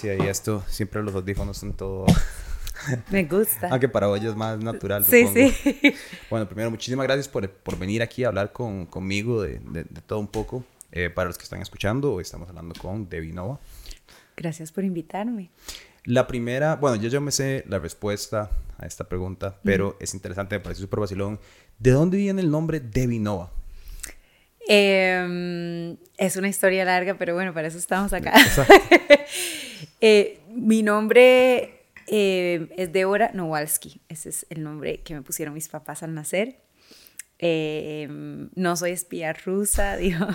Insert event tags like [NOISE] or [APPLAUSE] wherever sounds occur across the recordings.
Sí, ahí esto, siempre los audífonos son todo... [LAUGHS] Me gusta. Aunque para hoy es más natural. Sí, supongo. sí. [LAUGHS] Bueno, primero, muchísimas gracias por, por venir aquí a hablar con, conmigo de, de- de todo un poco. Eh, para los que están escuchando, hoy estamos hablando con Debbie Nova. Gracias por invitarme. La primera, bueno, yo ya me sé la respuesta a esta pregunta, pero es interesante, me parece súper vacilón. ¿De dónde viene el nombre Debbie Nova? Eh, es una historia larga, pero bueno, para eso estamos acá. [LAUGHS] Eh, mi nombre eh, es Débora Nowalski. Ese es el nombre que me pusieron mis papás al nacer. Eh, no soy espía rusa, [LAUGHS] digo.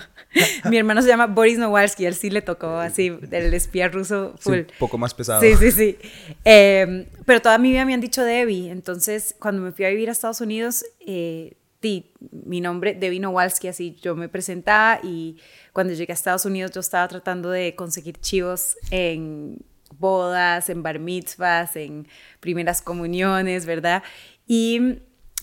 mi hermano se llama Boris Nowalski, él sí le tocó así, el espía ruso Sí, full. un poco más pesado. Sí, sí, sí. Eh, pero toda mi vida me han dicho Debbie. Entonces, cuando me fui a vivir a Estados Unidos, eh, di mi nombre, Debbie Nowalski, así yo me presentaba y cuando llegué a Estados Unidos yo estaba tratando de conseguir chivos en bodas, en bar mitzvahs, en primeras comuniones, ¿verdad? Y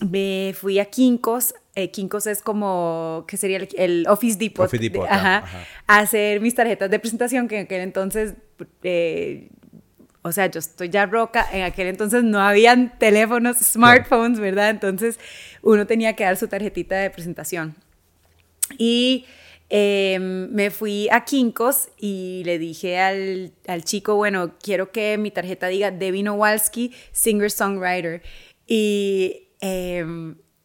me fui a Kinkos. Eh, Kinkos es como, ¿qué sería el, el Office Depot? Office Depot, de- ajá, ajá, ajá. a hacer mis tarjetas de presentación, que en aquel entonces, eh, o sea, yo estoy ya roca, en aquel entonces no habían teléfonos, smartphones, ¿verdad? Entonces uno tenía que dar su tarjetita de presentación. Y eh, me fui a Kinkos y le dije al, al chico, bueno, quiero que mi tarjeta diga Debbie Nowalski, singer-songwriter. Y, eh,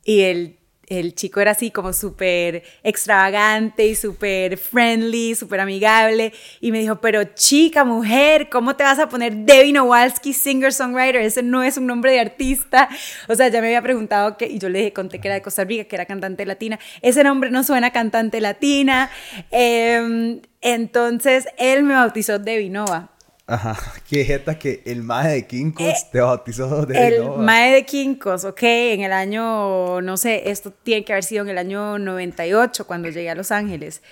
y el chico era así como súper extravagante y súper friendly, súper amigable. Y me dijo, pero chica, mujer, ¿cómo te vas a poner Debbie Nowalski, singer-songwriter? Ese no es un nombre de artista. O sea, ya me había preguntado que, y yo le conté que era de Costa Rica, que era cantante latina. Ese nombre no suena cantante latina. Eh, entonces, él me bautizó Debbie Nova. Ajá. [LAUGHS] Qué jeta que el maje de Kinkos Eh, te bautizó Debbie El. Mae de Kinkos, ok, en el año, no sé, esto tiene que haber sido en el año 98 cuando llegué a Los Ángeles.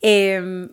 Em,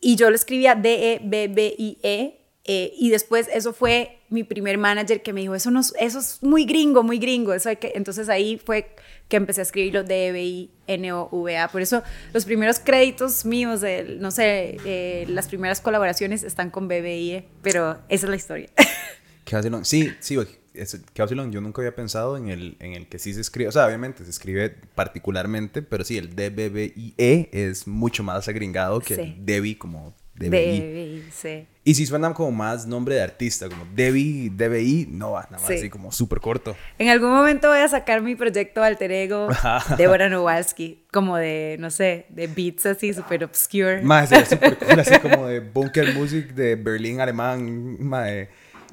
y yo lo escribía D-E-B-B-I-E. Eh, y después eso fue mi primer manager que me dijo, eso, no, es- eso es muy gringo, muy gringo. Eso hay que... Entonces ahí fue que empecé a escribirlo D-E-B-I-N-O-V-A. Por eso los primeros créditos míos, de, no sé, eh, las primeras colaboraciones están con BBIE, pero esa es la historia. [LAUGHS] Qué vacilón. Sí, sí, es- Qué vacilón. Yo nunca había pensado en el, en el que sí se escribe. O sea, obviamente se escribe particularmente, pero sí, el D-B-B-I-E es mucho más agringado que Sí. el Debbie como DBI. DBI, sí. Y sí suena como más nombre de artista, como Debbie, DBI, no va, nada más Sí. así como súper corto. En algún momento voy a sacar mi proyecto alter ego [LAUGHS] Débora Nowalski, como de, no sé, de beats así súper obscure. Más [LAUGHS] súper cool, así como de Bunker Music de Berlín, alemán. mae.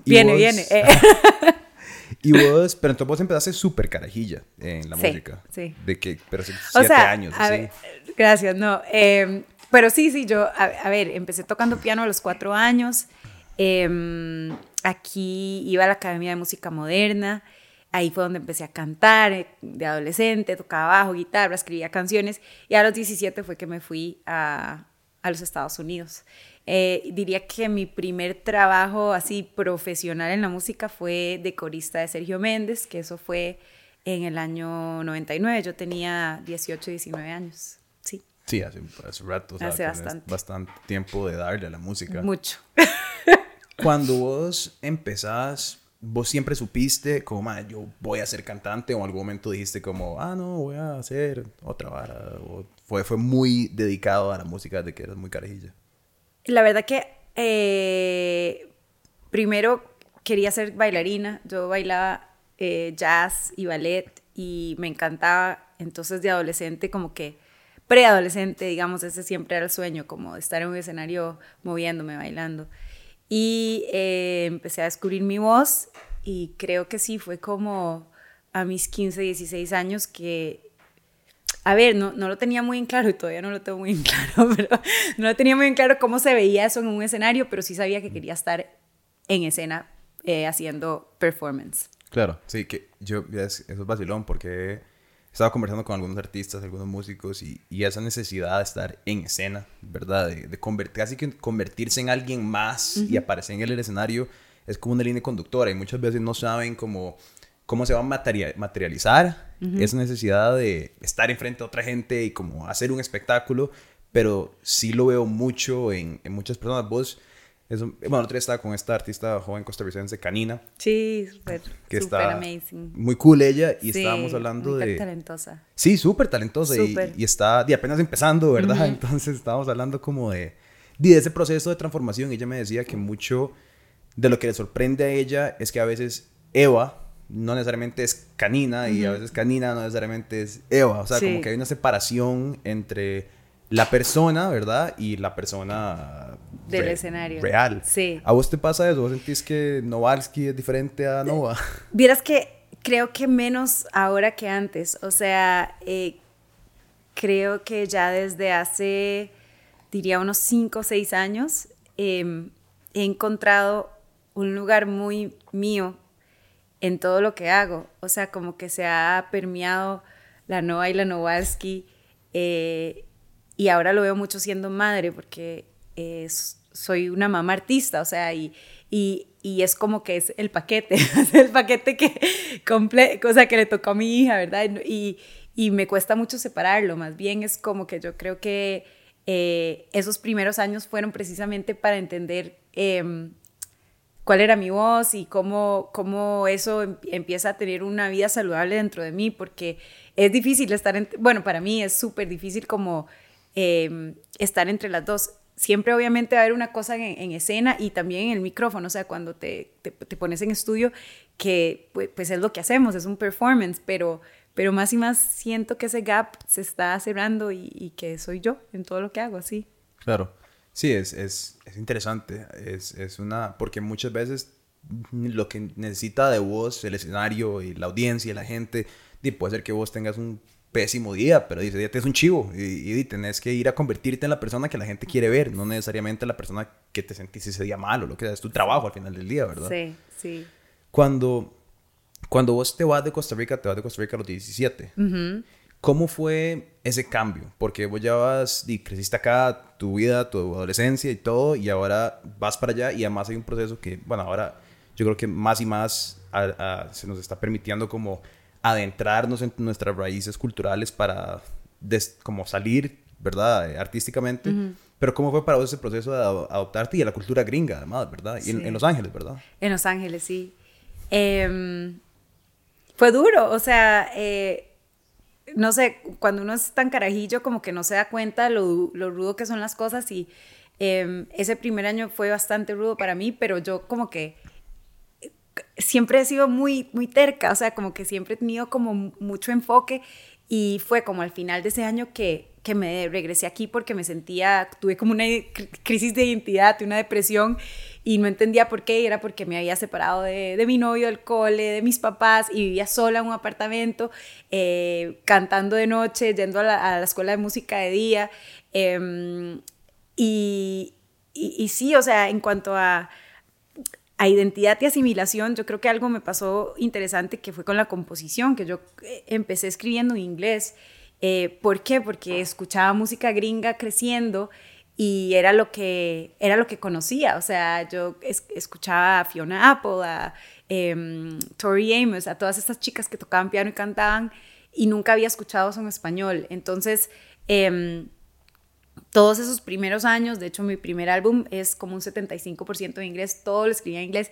Y viene, vos- viene. eh. [LAUGHS] Y vos, pero entonces vos empezaste súper carajilla en la Sí, música. sí. De que, pero sí, o siete sea, años, a así. ver, gracias, no. eh, pero sí, sí, yo, a, a ver, empecé tocando piano a los cuatro años. eh, aquí iba a la Academia de Música Moderna. Ahí fue donde empecé a cantar eh, de adolescente, tocaba bajo, guitarra, escribía canciones. Y a los 17 fue que me fui a, a los Estados Unidos. Eh, diría que mi primer trabajo así profesional en la música fue de corista de Sergio Méndez, que eso fue en el año 99. Yo tenía 18, 19 años. Sí, hace, hace rato. o sea, Hace bastante. bastante tiempo de darle a la música. mucho. [LAUGHS] Cuando vos empezás, vos siempre supiste como, "Ma, yo voy a ser cantante o en algún momento dijiste como, ah, no, voy a hacer otra vara. O fue, fue muy dedicado a la música de que eras muy carajilla. La verdad que eh, primero quería ser bailarina. Yo bailaba eh, jazz y ballet y me encantaba. Entonces de adolescente como que preadolescente, digamos, ese siempre era el sueño, como de estar en un escenario moviéndome, bailando. Y eh, empecé a descubrir mi voz y creo que sí, fue como a mis 15, 16 años que a ver, no, no lo tenía muy en claro y todavía no lo tengo muy en claro, [LAUGHS] pero no lo tenía muy en claro cómo se veía eso en un escenario, pero sí sabía que quería estar en escena eh, haciendo performance. Claro. Sí, que yo, es- eso es vacilón porque estaba conversando con algunos artistas, algunos músicos y, y esa necesidad de estar en escena, ¿verdad? De, de convertir, casi que convertirse en alguien más y aparecer en el escenario es como una línea conductora y muchas veces no saben cómo, cómo se va a materia- materializar esa necesidad de estar enfrente de otra gente y como hacer un espectáculo, pero sí lo veo mucho en, en muchas personas. Vos Bueno, el otro día estaba con esta artista joven costarricense, Canina. Sí, súper, que súper está amazing. Muy cool ella y Sí, estábamos hablando de... talentosa. Sí, súper talentosa y, Súper. y está y apenas empezando, ¿verdad? Entonces estábamos hablando como de, de ese proceso de transformación. Ella me decía que mucho de lo que le sorprende a ella es que a veces Eva no necesariamente es canina y a veces canina no necesariamente es Eva. O sea, Sí. como que hay una separación entre la persona, ¿verdad? Y la persona Del re- escenario. real. Sí. ¿A vos te pasa eso? ¿Vos sentís que Novalsky es diferente a Nova? [LAUGHS] Vieras que creo que menos ahora que antes. O sea, eh, creo que ya desde hace, diría, unos 5 o 6 años, eh, he encontrado un lugar muy mío en todo lo que hago. O sea, como que se ha permeado la Nova y la Novalsky. eh, y ahora lo veo mucho siendo madre porque eh, soy una mamá artista, o sea, y, y, es como que es el paquete, [LAUGHS] el paquete que, comple o que le tocó a mi hija, ¿verdad? Y, y me cuesta mucho separarlo, más bien es como que yo creo que eh, esos primeros años fueron precisamente para entender em, cuál era mi voz y cómo, cómo eso em- empieza a tener una vida saludable dentro de mí, porque es difícil estar, en- bueno, para mí es súper difícil como eh, estar entre las dos. Siempre obviamente va a haber una cosa en, en escena y también en el micrófono, o sea, cuando te, te, te pones en estudio, que pues, pues es lo que hacemos, es un performance, pero, pero más y más siento que ese gap se está cerrando y, y que soy yo en todo lo que hago, así. Claro. Sí, es, es, es interesante. Es, es una. Porque muchas veces lo que necesita de vos el escenario y la audiencia y la gente, di, puede ser que vos tengas un pésimo día, pero dice, ya te es un chivo y, y tenés que ir a convertirte en la persona que la gente quiere ver, no necesariamente la persona que te sentís ese día mal o lo que sea, es tu trabajo al final del día, ¿verdad? Sí, sí. Cuando, cuando vos te vas de Costa Rica, te vas de Costa Rica a los 17. ¿Cómo fue ese cambio? Porque vos ya vas y creciste acá, tu vida, tu adolescencia y todo, y ahora vas para allá y además hay un proceso que, bueno, ahora yo creo que más y más a- a- se nos está permitiendo como adentrarnos en nuestras raíces culturales para des- como salir, ¿verdad? Eh, Artísticamente. Pero ¿cómo fue para vos ese proceso de ado- adoptarte y a la cultura gringa, además, ¿verdad? Y en, Los Ángeles, ¿verdad? En Los Ángeles, sí. Em, fue duro, o sea, eh, no sé, cuando uno es tan carajillo como que no se da cuenta lo, lo rudo que son las cosas y em, ese primer año fue bastante rudo para mí, pero yo como que siempre he sido muy, muy terca, o sea, como que siempre he tenido como mucho enfoque y fue como al final de ese año que, que me regresé aquí porque me sentía, tuve como una cri- crisis de identidad, una depresión y no entendía por qué, y era porque me había separado de, de mi novio, del cole, de mis papás y vivía sola en un apartamento, eh, cantando de noche, yendo a la, a la escuela de música de día. em, y, y, y sí, o sea, en cuanto a, a identidad y asimilación, yo creo que algo me pasó interesante que fue con la composición, que yo eh, empecé escribiendo en inglés. Eh, ¿Por qué? Porque escuchaba música gringa creciendo y era lo que, era lo que conocía. O sea, yo es- escuchaba a Fiona Apple, a em, Tori Amos, a todas estas chicas que tocaban piano y cantaban y nunca había escuchado eso en español. Entonces, em, todos esos primeros años, de hecho mi primer álbum es como un 75% de inglés, todo lo escribía en inglés.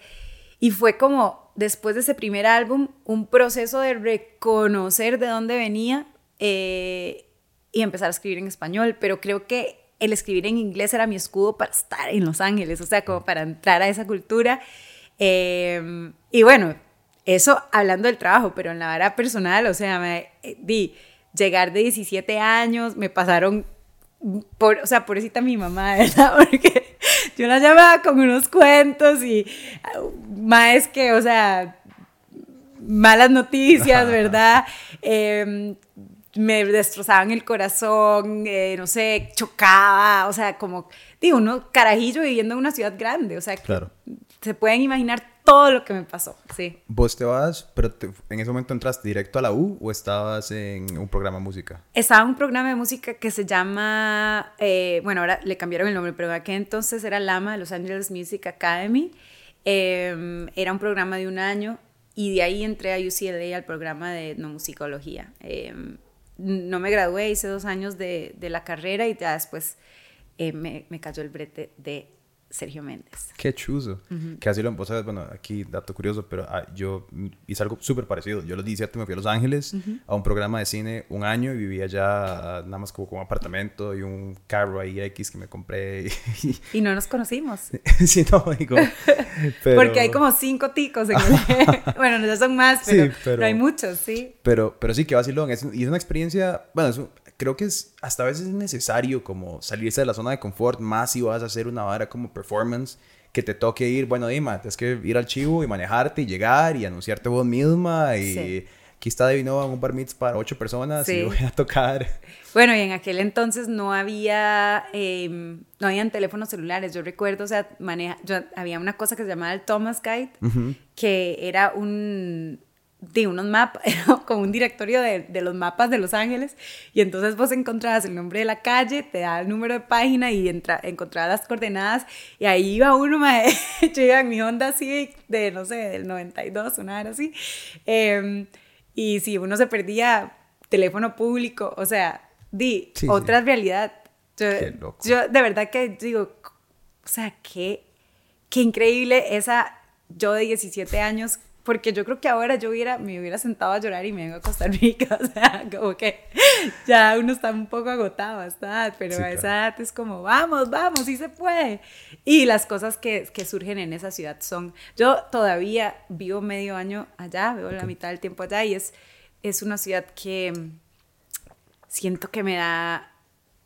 Y fue como, después de ese primer álbum, un proceso de reconocer de dónde venía eh, y empezar a escribir en español. Pero creo que el escribir en inglés era mi escudo para estar en Los Ángeles, o sea, como para entrar a esa cultura. Eh, y bueno, eso hablando del trabajo, pero en la vara personal, o sea, me eh, di llegar de 17 años, me pasaron por, o sea, pobrecita mi mamá, [LAUGHS] ¿verdad? Porque yo la llamaba con unos cuentos y más que, o sea, malas noticias, ¿verdad? Eh, me destrozaban el corazón, eh, no sé, chocaba, o sea, como, digo, uno carajillo viviendo en una ciudad grande, o sea, Claro. se pueden imaginar todo lo que me pasó, sí. ¿Vos te vas, pero te- en ese momento entraste directo a la U o estabas en un programa de música? Estaba en un programa de música que se llama, eh, bueno, ahora le cambiaron el nombre, pero en aquel entonces era LAMA, Los Angeles Music Academy. Eh, era un programa de un año y de ahí entré a UCLA al programa de etnomusicología. Eh, no me gradué, hice dos años de, de la carrera y ya después eh, me, me cayó el brete de Sergio Méndez. Qué chuzo. Que así lo, vos sabes, bueno, aquí dato curioso, pero ah, yo hice algo súper parecido. Yo a los 17 me fui a Los Ángeles a un programa de cine un año y vivía ya ah, nada más como con un apartamento y un carro ahí X que me compré. Y, no nos conocimos. [LAUGHS] sí, no, digo. Porque hay como cinco ticos en el... [LAUGHS] [LAUGHS] bueno, no son más, pero, pero, hay muchos, sí. Pero, pero sí, que vacilón. Es, y es una experiencia, bueno, es creo que es hasta a veces es necesario como salirse de la zona de confort, más si vas a hacer una vara como performance, que te toque ir, bueno, Dima, tienes que ir al chivo y manejarte y llegar y anunciarte vos misma y... Aquí está David Nova en un bar para ocho personas y voy a tocar. Bueno, y en aquel entonces no había, em, no habían teléfonos celulares. Yo recuerdo, o sea, maneja, yo, había una cosa que se llamaba el Thomas Guide, que era un, de unos mapas, [LAUGHS] como un directorio de, de, los mapas de Los Ángeles, y entonces vos encontrabas el nombre de la calle, te da el número de página y entra, encontrabas las coordenadas, y ahí iba uno, [LAUGHS] yo iba en mi Honda Civic de, no sé, del 92, una hora así, em, y si uno se perdía, teléfono público, o sea, di, otra realidad. Yo, yo de verdad que digo, o sea, qué, qué increíble esa, yo de 17 años porque yo creo que ahora yo hubiera, me hubiera sentado a llorar y me vengo a Costa Rica, [LAUGHS] o sea, como que ya uno está un poco agotado edad, pero a esa edad es como, vamos, vamos, sí se puede. Y las cosas que, que, surgen en esa ciudad son, yo todavía vivo medio año allá, vivo la mitad del tiempo allá y es, es una ciudad que siento que me da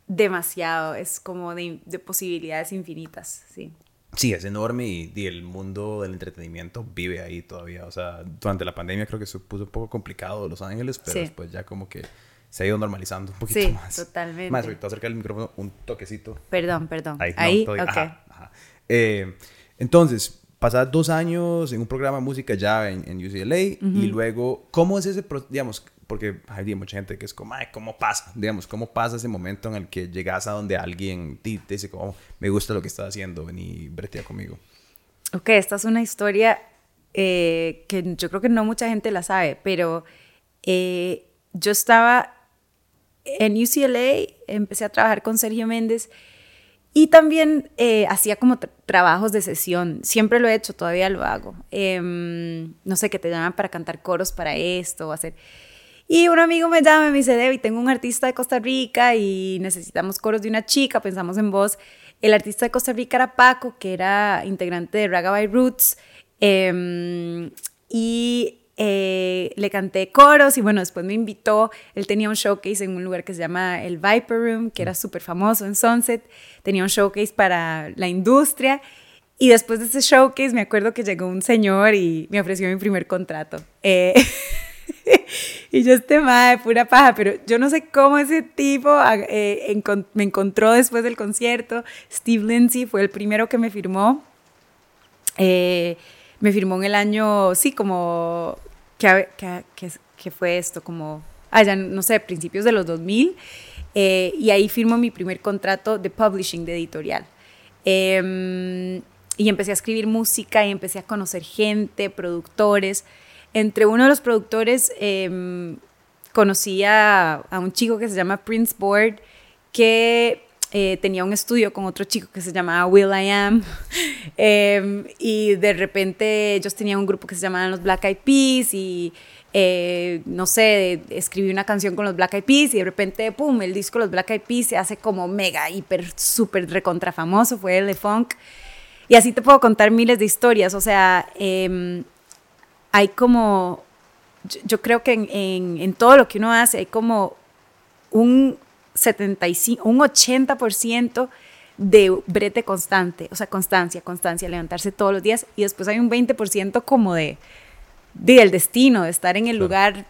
demasiado, es como de, de posibilidades infinitas, sí. Sí, es enorme y, el mundo del entretenimiento vive ahí todavía. O sea, durante la pandemia creo que se puso un poco complicado Los Ángeles, pero después ya como que se ha ido normalizando un poquito más. Sí, totalmente. Más, ahorita acerca del micrófono un toquecito. Perdón, perdón. Ahí, ahí ok. Eh, entonces, pasar dos años en un programa de música ya en, en UCLA y luego, ¿cómo es ese, digamos, porque hay mucha gente que es como, ay, ¿cómo pasa? Digamos, ¿cómo pasa ese momento en el que llegas a donde alguien te, dice, como, me gusta lo que estás haciendo, vení, bretea conmigo? Ok, esta es una historia eh, que yo creo que no mucha gente la sabe, pero eh, yo estaba en UCLA, empecé a trabajar con Sergio Méndez y también eh, hacía como trabajos de sesión. Siempre lo he hecho, todavía lo hago. Em, no sé, que te llaman para cantar coros para esto o hacer... Y un amigo me llama y me dice, Debbie, tengo un artista de Costa Rica y necesitamos coros de una chica, pensamos en vos. El artista de Costa Rica era Paco, que era integrante de Ragabay Roots. Em, y eh, le canté coros y bueno, después me invitó, él tenía un showcase en un lugar que se llama el Viper Room, que era súper famoso en Sunset, tenía un showcase para la industria y después de ese showcase me acuerdo que llegó un señor y me ofreció mi primer contrato. Eh, [LAUGHS] y yo este de pura paja, pero yo no sé cómo ese tipo eh, me encontró después del concierto. Steve Lindsay fue el primero que me firmó. Eh, me firmó en el año, sí, como, ¿qué, que, fue esto? Como, allá, ah, no sé, principios de los 2000. Eh, y ahí firmó mi primer contrato de publishing, de editorial. Em, y empecé a escribir música y empecé a conocer gente, productores entre uno de los productores eh, conocí a, un chico que se llama Prince Board, que eh, tenía un estudio con otro chico que se llamaba Will I Am. [LAUGHS] Em, y de repente ellos tenían un grupo que se llamaban los Black Eyed Peas y eh, no sé, escribí una canción con los Black Eyed Peas y de repente, pum, el disco Los Black Eyed Peas se hace como mega, hiper, súper recontra famoso, fue el de funk. Y así te puedo contar miles de historias, o sea, eh, hay como, yo, creo que en, en, todo lo que uno hace hay como un 75, un 80% de brete constante, o sea, constancia, constancia, levantarse todos los días y después hay un 20% como de, del destino, de estar en el lugar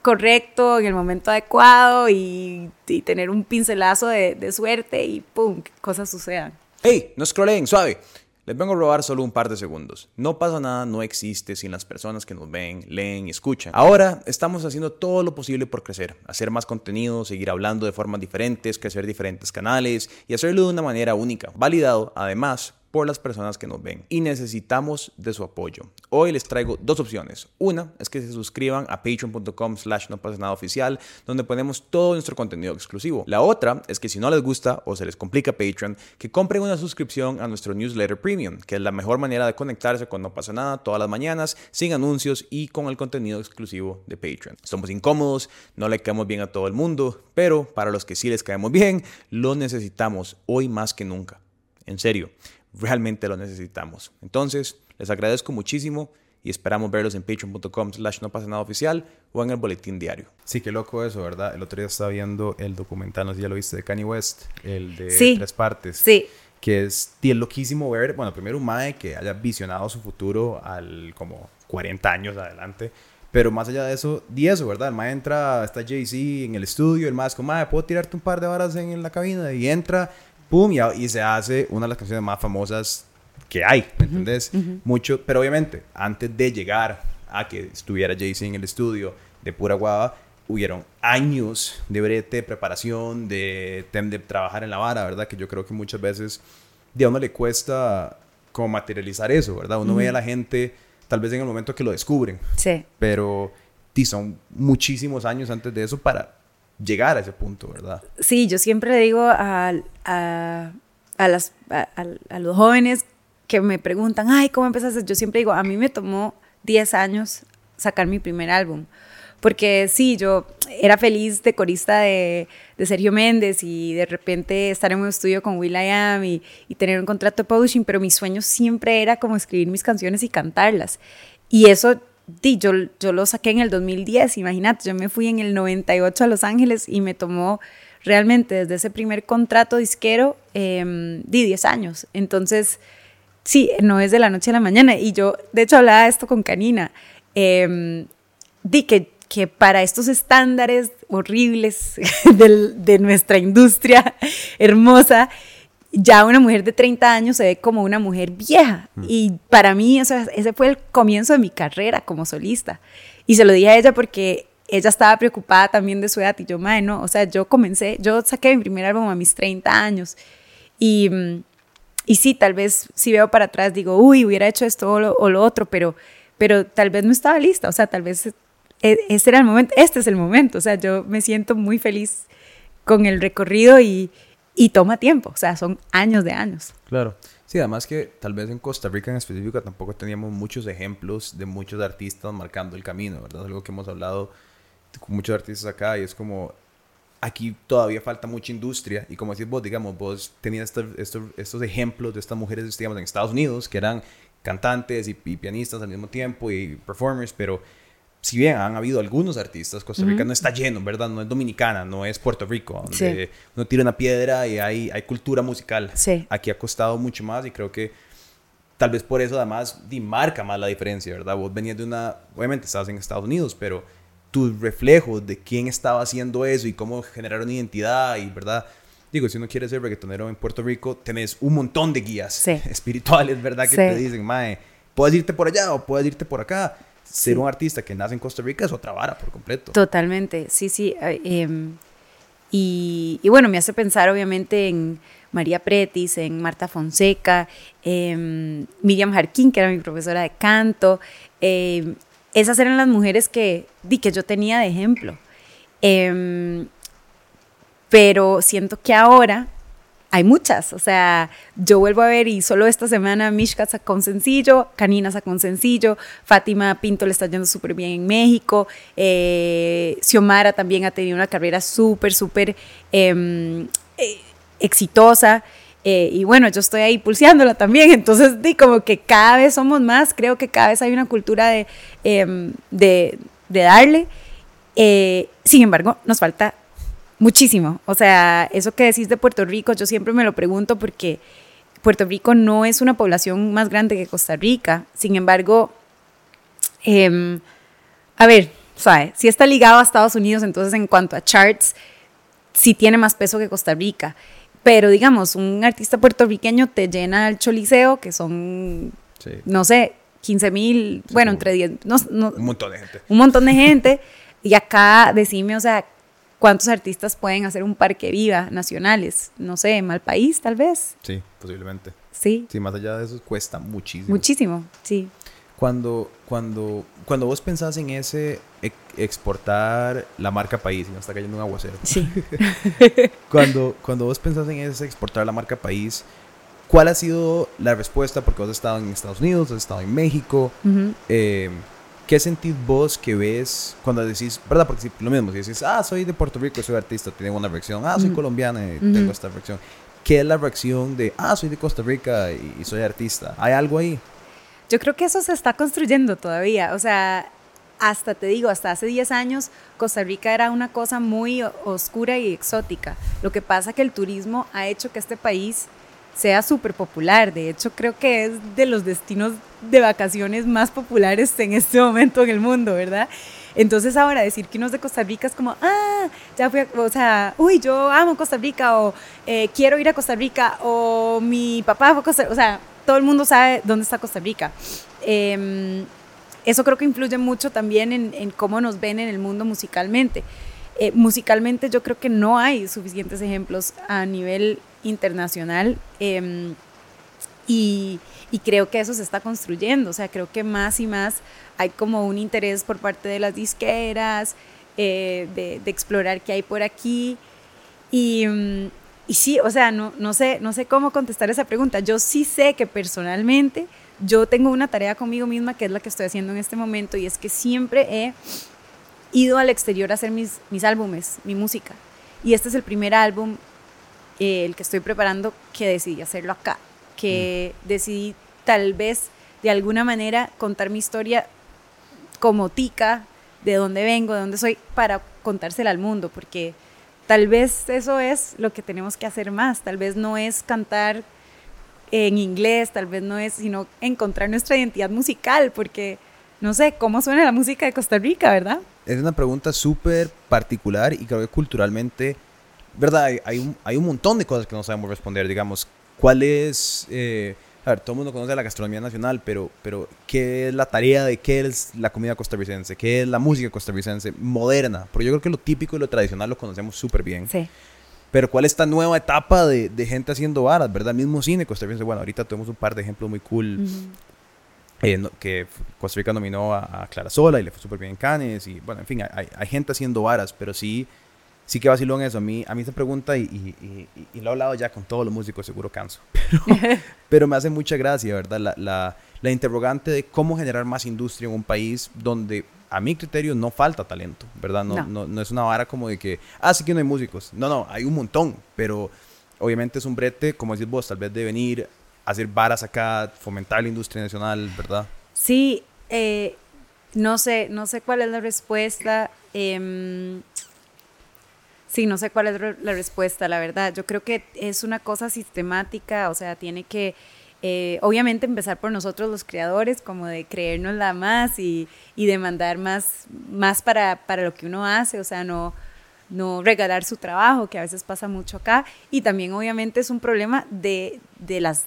correcto, en el momento adecuado y, y tener un pincelazo de, de, suerte y pum, cosas sucedan. Hey, no scrollen, suave. Les vengo a robar solo un par de segundos. No pasa nada, no existe sin las personas que nos ven, leen y escuchan. Ahora estamos haciendo todo lo posible por crecer, hacer más contenido, seguir hablando de formas diferentes, crecer diferentes canales y hacerlo de una manera única, validado además por las personas que nos ven y necesitamos de su apoyo. Hoy les traigo dos opciones. Una es que se suscriban a patreon.com slash no pasa nada oficial, donde ponemos todo nuestro contenido exclusivo. La otra es que si no les gusta o se les complica Patreon, que compren una suscripción a nuestro newsletter premium, que es la mejor manera de conectarse con No pasa nada todas las mañanas, sin anuncios y con el contenido exclusivo de Patreon. Somos incómodos, no le caemos bien a todo el mundo, pero para los que sí les caemos bien, lo necesitamos hoy más que nunca. En serio, realmente lo necesitamos. Entonces, les agradezco muchísimo y esperamos verlos en patreon.com slash no pasa nada oficial o en el boletín diario. Sí, qué loco eso, ¿verdad? El otro día estaba viendo el documental, no sé si ya lo viste, de Kanye West, el de tres partes. Sí. Que es, es loquísimo ver, bueno, primero un mae que haya visionado su futuro al como 40 años adelante. Pero más allá de eso, di eso, ¿verdad? El mae entra, está Jay-Z en el estudio, el mae es como, mae, ¿puedo tirarte un par de horas en la cabina? Y entra, pum, y, se hace una de las canciones más famosas que hay, ¿me entendés? Mucho, pero obviamente, antes de llegar a que estuviera Jay-Z en el estudio de pura guava, hubieron años de brete, preparación, de, de trabajar en la vara, ¿verdad? Que yo creo que muchas veces de a uno le cuesta como materializar eso, ¿verdad? Uno ve a la gente tal vez en el momento que lo descubren. Sí. Pero son muchísimos años antes de eso para llegar a ese punto, ¿verdad? Sí, yo siempre le digo a, a, a, las, a, los jóvenes que me preguntan, ay, ¿cómo empezaste? Yo siempre digo, a mí me tomó 10 años sacar mi primer álbum. Porque sí, yo era feliz de corista de, de, Sergio Méndez y de repente estar en un estudio con Will I Am y, y, tener un contrato de publishing, pero mi sueño siempre era como escribir mis canciones y cantarlas. Y eso yo, yo lo saqué en el 2010, imagínate, yo me fui en el 98 a Los Ángeles y me tomó realmente desde ese primer contrato disquero, eh, di 10 años. Entonces, sí, no es de la noche a la mañana. Y yo, de hecho, hablaba esto con Canina. Eh, di que, que para estos estándares horribles [LAUGHS] de, de nuestra industria hermosa, ya una mujer de 30 años se ve como una mujer vieja. Mm. Y para mí ese fue el comienzo de mi carrera como solista. Y se lo dije a ella porque ella estaba preocupada también de su edad y yo, madre, no, o sea, yo comencé, yo saqué mi primer álbum a mis 30 años. Y, mm, y sí, tal vez si veo para atrás digo, uy, hubiera hecho esto o lo, o lo otro, pero, pero tal vez no estaba lista, o sea, tal vez este era el momento, este es el momento, o sea, yo me siento muy feliz con el recorrido y, y toma tiempo, o sea, son años de años. Claro. Sí, además que tal vez en Costa Rica en específico tampoco teníamos muchos ejemplos de muchos artistas marcando el camino, ¿verdad? Algo que hemos hablado con muchos artistas acá y es como aquí todavía falta mucha industria y como decís vos, digamos, vos tenías estos, estos, estos ejemplos de estas mujeres, digamos, en Estados Unidos que eran cantantes y pianistas al mismo tiempo y performers, pero si bien han habido algunos artistas, Costa Rica no está lleno, ¿verdad? No es dominicana, no es Puerto Rico, donde uno tira una piedra y hay, hay cultura musical. Aquí ha costado mucho más y creo que tal vez por eso además marca más la diferencia, ¿verdad? Vos venías de una, obviamente estabas en Estados Unidos, pero tus reflejos de quién estaba haciendo eso y cómo generar una identidad y, ¿verdad? Digo, si uno quiere ser reggaetonero en Puerto Rico, tenés un montón de guías [LAUGHS] espirituales, ¿verdad? Que te dicen, mae, puedes irte por allá o puedes irte por acá ser un artista que nace en Costa Rica es otra vara por completo. Totalmente, sí, sí. Em, y, bueno, me hace pensar obviamente en María Pretis, en Marta Fonseca, eh, Miriam Jarquín, que era mi profesora de canto. Em, esas eran las mujeres que, di, que yo tenía de ejemplo. pero siento que ahora hay muchas, o sea, yo vuelvo a ver y solo esta semana Mishka sacó un sencillo, Canina sacó un sencillo, Fátima Pinto le está yendo súper bien en México, eh, Xiomara también ha tenido una carrera súper, súper em, eh, exitosa. Eh, y bueno, yo estoy ahí pulseándola también, [LAUGHS] entonces di como que cada vez somos más, creo que cada vez hay una cultura de, em, de, de darle. sin embargo, nos falta Muchísimo. O sea, eso que decís de Puerto Rico, yo siempre me lo pregunto porque Puerto Rico no es una población más grande que Costa Rica. Sin embargo, em, a ver, ¿sabe? si está ligado a Estados Unidos, entonces en cuanto a charts, sí tiene más peso que Costa Rica. Pero digamos, un artista puertorriqueño te llena el choliseo, que son, no sé, 15 mil, bueno, entre 10, no, un montón de gente. Un montón de gente. Y acá, decime, o sea, ¿Cuántos artistas pueden hacer un parque viva nacionales? No sé, mal país tal vez. Sí, posiblemente. Sí. Sí, más allá de eso cuesta muchísimo. Muchísimo, sí. Cuando, cuando, cuando vos pensás en ese exportar la marca país, y no está cayendo un aguacero. Sí. [LAUGHS] cuando, cuando vos pensás en ese exportar la marca país, ¿cuál ha sido la respuesta? Porque vos has estado en Estados Unidos, has estado en México. ¿Qué sentís vos que ves cuando decís, verdad? Porque si, lo mismo, si decís, ah, soy de Puerto Rico, soy artista, tiene una reacción, ah, soy colombiana y tengo esta reacción. ¿Qué es la reacción de, ah, soy de Costa Rica y, soy artista? ¿Hay algo ahí? Yo creo que eso se está construyendo todavía. O sea, hasta te digo, hasta hace 10 años, Costa Rica era una cosa muy oscura y exótica. Lo que pasa es que el turismo ha hecho que este país sea súper popular. De hecho, creo que es de los destinos de vacaciones más populares en este momento en el mundo, ¿verdad? Entonces ahora decir que uno es de Costa Rica es como, ah, ya fui, a, o sea, uy, yo amo Costa Rica o eh, quiero ir a Costa Rica o mi papá fue a Costa Rica, o sea, todo el mundo sabe dónde está Costa Rica. Em, eso creo que influye mucho también en, cómo nos ven en el mundo musicalmente. Eh, musicalmente yo creo que no hay suficientes ejemplos a nivel internacional em, y, creo que eso se está construyendo, o sea, creo que más y más hay como un interés por parte de las disqueras eh, de, explorar qué hay por aquí. Y, mm, y sí, o sea, no, no, sé, no sé cómo contestar esa pregunta, yo sí sé que personalmente yo tengo una tarea conmigo misma que es la que estoy haciendo en este momento y es que siempre he ido al exterior a hacer mis, mis álbumes, mi música. Y este es el primer álbum eh, el que estoy preparando, que decidí hacerlo acá, que mm. decidí tal vez de alguna manera contar mi historia como tica, de dónde vengo, de dónde soy, para contársela al mundo, porque tal vez eso es lo que tenemos que hacer más, tal vez no es cantar en inglés, tal vez no es, sino encontrar nuestra identidad musical, porque no sé cómo suena la música de Costa Rica, ¿verdad? Es una pregunta súper particular y creo que culturalmente ¿verdad? Hay, un, hay un montón de cosas que no sabemos responder, digamos. ¿Cuál es... Eh, a ver, todo el mundo conoce la gastronomía nacional, pero, pero ¿qué es la tarea de qué es la comida costarricense? ¿Qué es la música costarricense moderna? Porque yo creo que lo típico y lo tradicional lo conocemos súper bien. Sí. Pero ¿cuál es esta nueva etapa de, de gente haciendo varas, verdad? mismo cine costarricense. Bueno, ahorita tenemos un par de ejemplos muy cool. Eh, que Costa Rica nominó a, Clara Sola y le fue súper bien en Cannes. Y bueno, en fin, hay, hay gente haciendo varas, pero sí sí que vacilón eso. A mí, a mí se pregunta, y, y, y, lo he hablado ya con todos los músicos, seguro canso. [LAUGHS] Pero, pero me hace mucha gracia, ¿verdad? La, la, la, interrogante de cómo generar más industria en un país donde, a mi criterio, no falta talento, ¿verdad? No, no. no, es una vara como de que, ah, sí que no hay músicos. No, no, hay un montón, pero obviamente es un brete, como decís vos, tal vez de venir, hacer varas acá, fomentar la industria nacional, ¿verdad? Sí, eh, no sé, no sé cuál es la respuesta. Eh, Sí, no sé cuál es la respuesta, la verdad. Yo creo que es una cosa sistemática, o sea, tiene que, eh, obviamente, empezar por nosotros los creadores, como de creernos la más y, y demandar más, más para, para lo que uno hace, o sea, no, no regalar su trabajo, que a veces pasa mucho acá. Y también, obviamente, es un problema de, de las,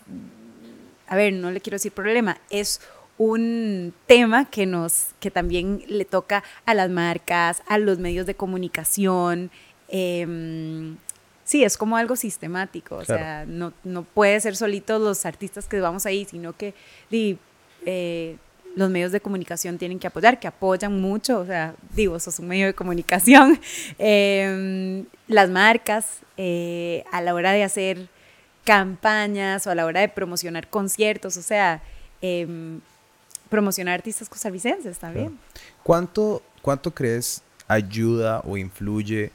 a ver, no le quiero decir problema, es un tema que nos que también le toca a las marcas, a los medios de comunicación, Em, sí, es como algo sistemático, o sea, no, no, puede ser solitos los artistas que vamos ahí, sino que eh, los medios de comunicación tienen que apoyar, que apoyan mucho, o sea, digo, sos un medio de comunicación, [LAUGHS] em, las marcas eh, a la hora de hacer campañas o a la hora de promocionar conciertos, o sea, em, promocionar artistas costarricenses también. ¿Cuánto, ¿Cuánto crees ayuda o influye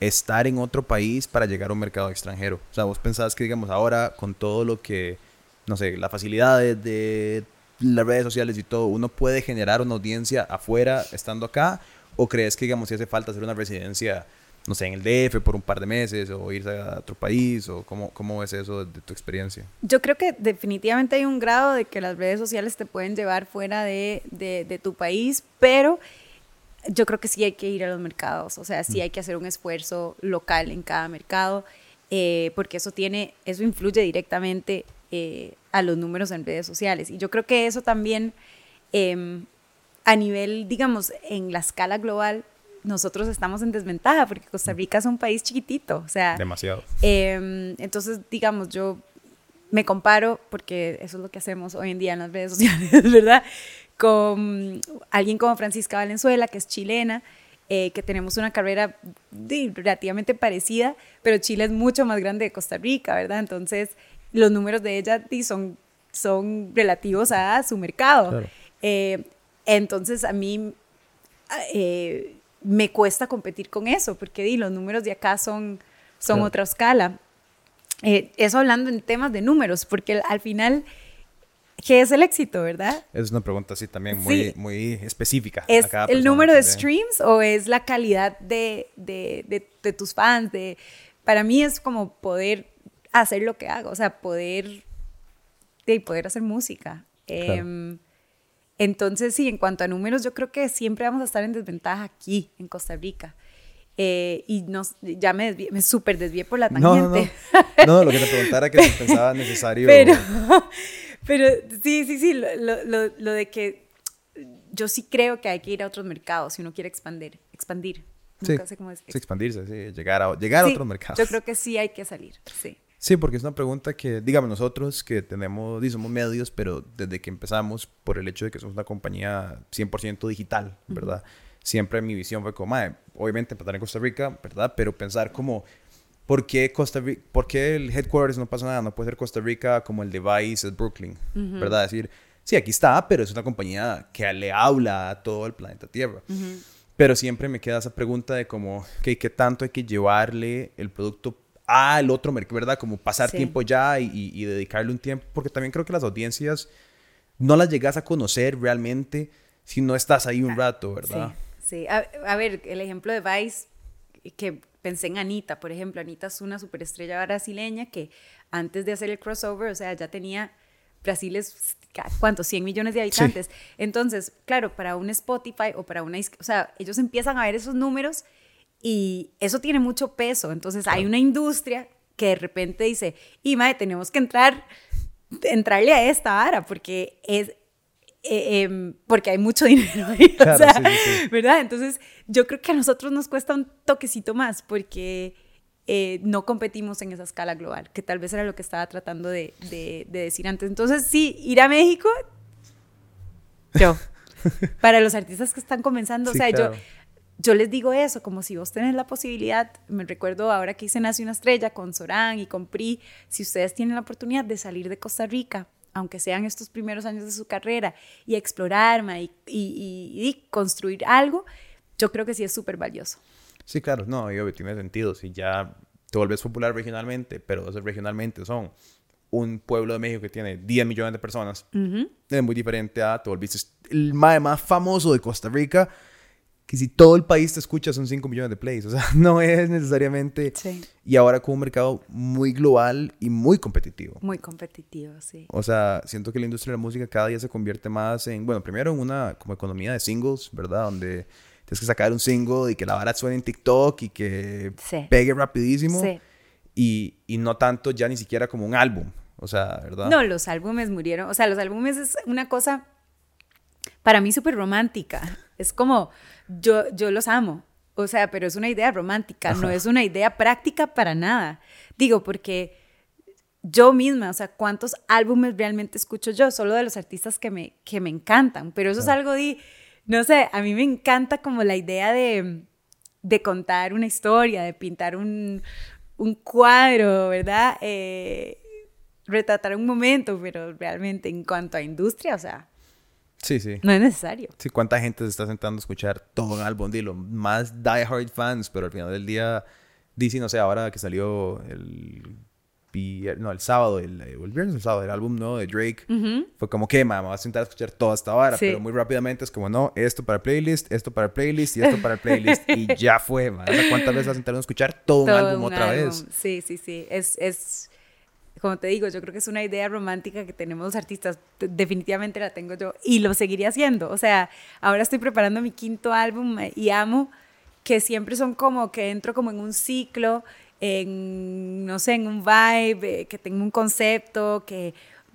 estar en otro país para llegar a un mercado extranjero. O sea, vos pensás que, digamos, ahora con todo lo que, no sé, las facilidades de las redes sociales y todo, uno puede generar una audiencia afuera estando acá, o crees que, digamos, si hace falta hacer una residencia, no sé, en el DF por un par de meses, o irse a otro país, o cómo, cómo es eso de, tu experiencia? Yo creo que definitivamente hay un grado de que las redes sociales te pueden llevar fuera de, de, de tu país, pero yo creo que sí hay que ir a los mercados, o sea, sí mm. hay que hacer un esfuerzo local en cada mercado, eh, porque eso tiene, eso influye directamente eh, a los números en redes sociales. Y yo creo que eso también, em, a nivel, digamos, en la escala global, nosotros estamos en desventaja porque Costa Rica es un país chiquitito, o sea... Demasiado. Em, entonces, digamos, yo me comparo, porque eso es lo que hacemos hoy en día en las redes sociales, [LAUGHS] ¿verdad? Con alguien como Francisca Valenzuela, que es chilena, eh, que tenemos una carrera relativamente parecida, pero Chile es mucho más grande que Costa Rica, ¿verdad? Entonces, los números de ella son, son relativos a su mercado. Eh, entonces, a mí eh, me cuesta competir con eso, porque los números de acá son, son otra escala. eso hablando en temas de números, porque al final ¿Qué es el éxito, verdad? Es una pregunta así también muy, muy específica. ¿Es el número de streams o es la calidad de, de, de, tus fans? De, para mí es como poder hacer lo que hago, o sea, poder, de poder hacer música. Em, entonces, sí, en cuanto a números, yo creo que siempre vamos a estar en desventaja aquí, en Costa Rica. Eh, y nos, ya me, desvié, me súper desvié por la tangente. No, no, no. lo que te preguntara que pensaba necesario. [LAUGHS] Pero, pero sí, sí, sí, lo, lo, lo, de que yo sí creo que hay que ir a otros mercados si uno quiere expandir. expandir. Sí, sé cómo es. sí, expandirse, sí, llegar a, llegar a otros mercados. Yo creo que sí hay que salir, sí. Sí, porque es una pregunta que, digamos, nosotros que tenemos, somos medios, pero desde que empezamos, por el hecho de que somos una compañía 100% digital, ¿verdad? Siempre mi visión fue como, obviamente empezar en Costa Rica, ¿verdad? Pero pensar como, ¿por qué, Costa Rica, ¿por qué el headquarters no pasa nada? No puede ser Costa Rica como el device es Brooklyn, ¿verdad? Es decir, sí, aquí está, pero es una compañía que le habla a todo el planeta Tierra. Pero siempre me queda esa pregunta de como, ¿qué tanto hay que llevarle el producto al otro mercado, ¿verdad? Como pasar tiempo ya y, dedicarle un tiempo, porque también creo que las audiencias no las llegas a conocer realmente si no estás ahí un ah, rato, ¿verdad? Sí, A, a, ver, el ejemplo de Vice, que pensé en Anita, por ejemplo. Anita es una superestrella brasileña que antes de hacer el crossover, o sea, ya tenía Brasil es, ¿cuántos? 100 millones de habitantes. Entonces, claro, para un Spotify o para una... O sea, ellos empiezan a ver esos números y eso tiene mucho peso. Entonces, hay una industria que de repente dice, y madre, tenemos que entrar, entrarle a esta vara porque es... Eh, em, porque hay mucho [LAUGHS] dinero ahí, o sea, ¿verdad? Entonces, yo creo que a nosotros nos cuesta un toquecito más porque eh, no competimos en esa escala global, que tal vez era lo que estaba tratando de, de, decir antes. Entonces, sí, ir a México, yo, [LAUGHS] para los artistas que están comenzando, o sea, yo, yo les digo eso, como si vos tenés la posibilidad, me recuerdo ahora que hice Nace una Estrella con Során y con PRI, si ustedes tienen la oportunidad de salir de Costa Rica, aunque sean estos primeros años de su carrera, y explorar y, y, y construir algo, yo creo que sí es súper valioso. Sí, claro, no, yo, tiene sentido. Si ya te vuelves popular regionalmente, pero regionalmente son un pueblo de México que tiene 10 millones de personas, es muy diferente a te volviste el más, más famoso de Costa Rica, que si todo el país te escucha son 5 millones de plays. O sea, [LAUGHS] no es necesariamente. Sí. Y ahora con un mercado muy global y muy competitivo. Muy competitivo, sí. O sea, siento que la industria de la música cada día se convierte más en, bueno, primero en una como economía de singles, ¿verdad? Donde tienes que sacar un single y que la vara suene en TikTok y que pegue rapidísimo. Y, y, no tanto ya ni siquiera como un álbum. O sea, ¿verdad? No, los álbumes murieron. O sea, los álbumes es una cosa para mí súper romántica. Es como, yo, yo los amo. O sea, pero es una idea romántica, no es una idea práctica para nada. Digo, porque yo misma, o sea, ¿cuántos álbumes realmente escucho yo? Solo de los artistas que me, que me encantan. Pero eso es algo de no sé, a mí me encanta como la idea de, contar una historia, de pintar un, cuadro, ¿verdad? Eh, retratar un momento, pero realmente en cuanto a industria, o sea, Sí, sí. No es necesario. Sí, cuánta gente se está sentando a escuchar todo un álbum, dilo, más die hard fans, pero al final del día, DC, no sé, ahora que salió el no, el sábado, el, el viernes el sábado, el álbum nuevo de Drake, fue como que, mamá, vas a sentar a escuchar toda esta vara, pero muy rápidamente es como, no, esto para playlist, esto para playlist y esto para playlist, y ya fue, ¿Cuántas veces vas a sentar a escuchar todo, un álbum otra vez? Sí, sí, sí, es, es, como te digo, yo creo que es una idea romántica que tenemos los artistas, definitivamente la tengo yo, y lo seguiría haciendo, o sea, ahora estoy preparando mi quinto álbum y amo que siempre son como que entro como en un ciclo en, no sé, en un vibe, eh, que tengo un concepto, que,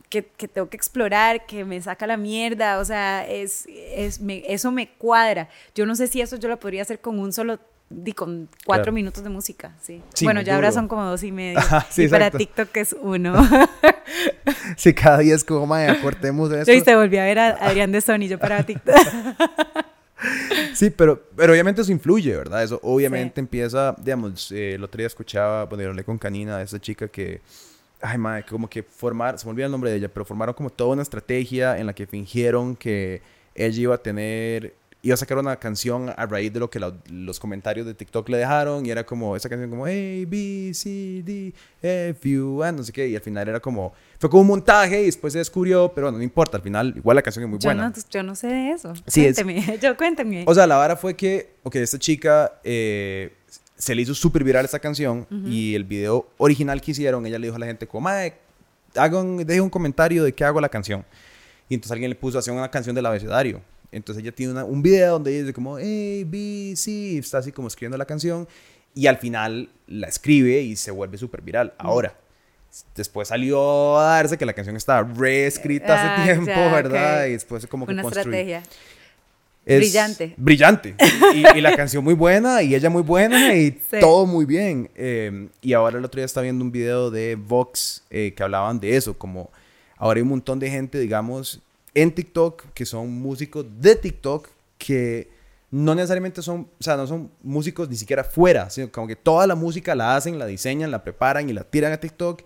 que, que, tengo que explorar, que me saca la mierda, o sea, es, es me, eso me cuadra. Yo no sé si eso yo lo podría hacer con un solo di con cuatro minutos de música, sí. bueno, ya ahora son como dos y medio. [LAUGHS] y para TikTok es uno. [LAUGHS] sí, cada día es como, madre, aportemos esto. Y se volvió a ver a Adrián de Sony, yo para TikTok. [LAUGHS] sí, pero, pero obviamente eso influye, ¿verdad? Eso obviamente empieza, digamos, eh, el otro día escuchaba, bueno, yo hablé con Canina, esa chica que, ay, madre, como que formar, se me olvidó el nombre de ella, pero formaron como toda una estrategia en la que fingieron que ella iba a tener iba a sacar una canción a raíz de lo que los comentarios de TikTok le dejaron y era como esa canción como A, B, C, D, F, U, N, no sé qué y al final era como, fue como un montaje y después se descubrió, pero bueno, no importa, al final igual la canción es muy buena. yo no sé de eso. Sí, cuénteme, [LAUGHS] yo cuéntame. O sea, la vara fue que, ok, esta chica eh, se le hizo súper viral esta canción y el video original que hicieron, ella le dijo a la gente como, hagan, deje un comentario de qué hago la canción. Y entonces alguien le puso a hacer una canción del abecedario. Entonces ella tiene un video donde ella dice como A, B, C, está así como escribiendo la canción y al final la escribe y se vuelve súper viral. Ahora, después salió a darse que la canción estaba reescrita hace ah, tiempo, ¿verdad? Y después como que Una estrategia. brillante. Brillante. [LAUGHS] Y, la canción muy buena y ella muy buena y todo muy bien. Em, y ahora el otro día estaba viendo un video de Vox eh, que hablaban de eso, como ahora hay un montón de gente, digamos, en TikTok, que son músicos de TikTok, que no necesariamente son, o sea, no son músicos ni siquiera fuera, sino como que toda la música la hacen, la diseñan, la preparan y la tiran a TikTok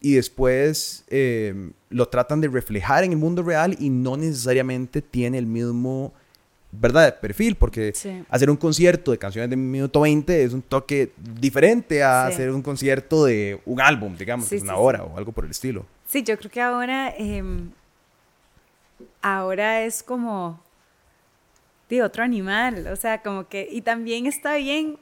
y después eh, lo tratan de reflejar en el mundo real y no necesariamente tiene el mismo, ¿verdad?, perfil, porque hacer un concierto de canciones de minuto 20 es un toque diferente a hacer un concierto de un álbum, digamos, una hora o algo por el estilo. Sí, yo creo que ahora... Em, ahora es como de otro animal, o sea, como que, y también está bien,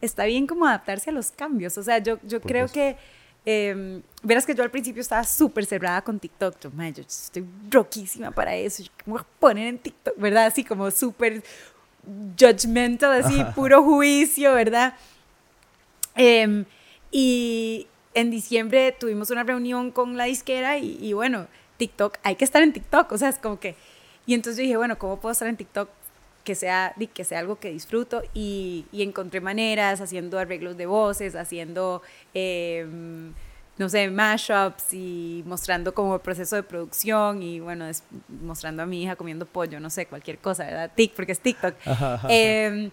está bien como adaptarse a los cambios, o sea, yo, yo creo que, eh, verás que yo al principio estaba súper cerrada con TikTok, yo, yo estoy roquísima para eso, yo me voy a poner en TikTok, ¿verdad? Así como súper judgmental, así, puro juicio, ¿verdad? Em, y en diciembre tuvimos una reunión con la disquera y, y bueno, TikTok, hay que estar en TikTok, o sea, es como que... Y entonces yo dije, bueno, ¿cómo puedo estar en TikTok que sea, que sea algo que disfruto? Y, y encontré maneras haciendo arreglos de voces, haciendo, em, no sé, mashups y mostrando como el proceso de producción y bueno, mostrando a mi hija comiendo pollo, no sé, cualquier cosa, ¿verdad? Tik, porque es TikTok. Em,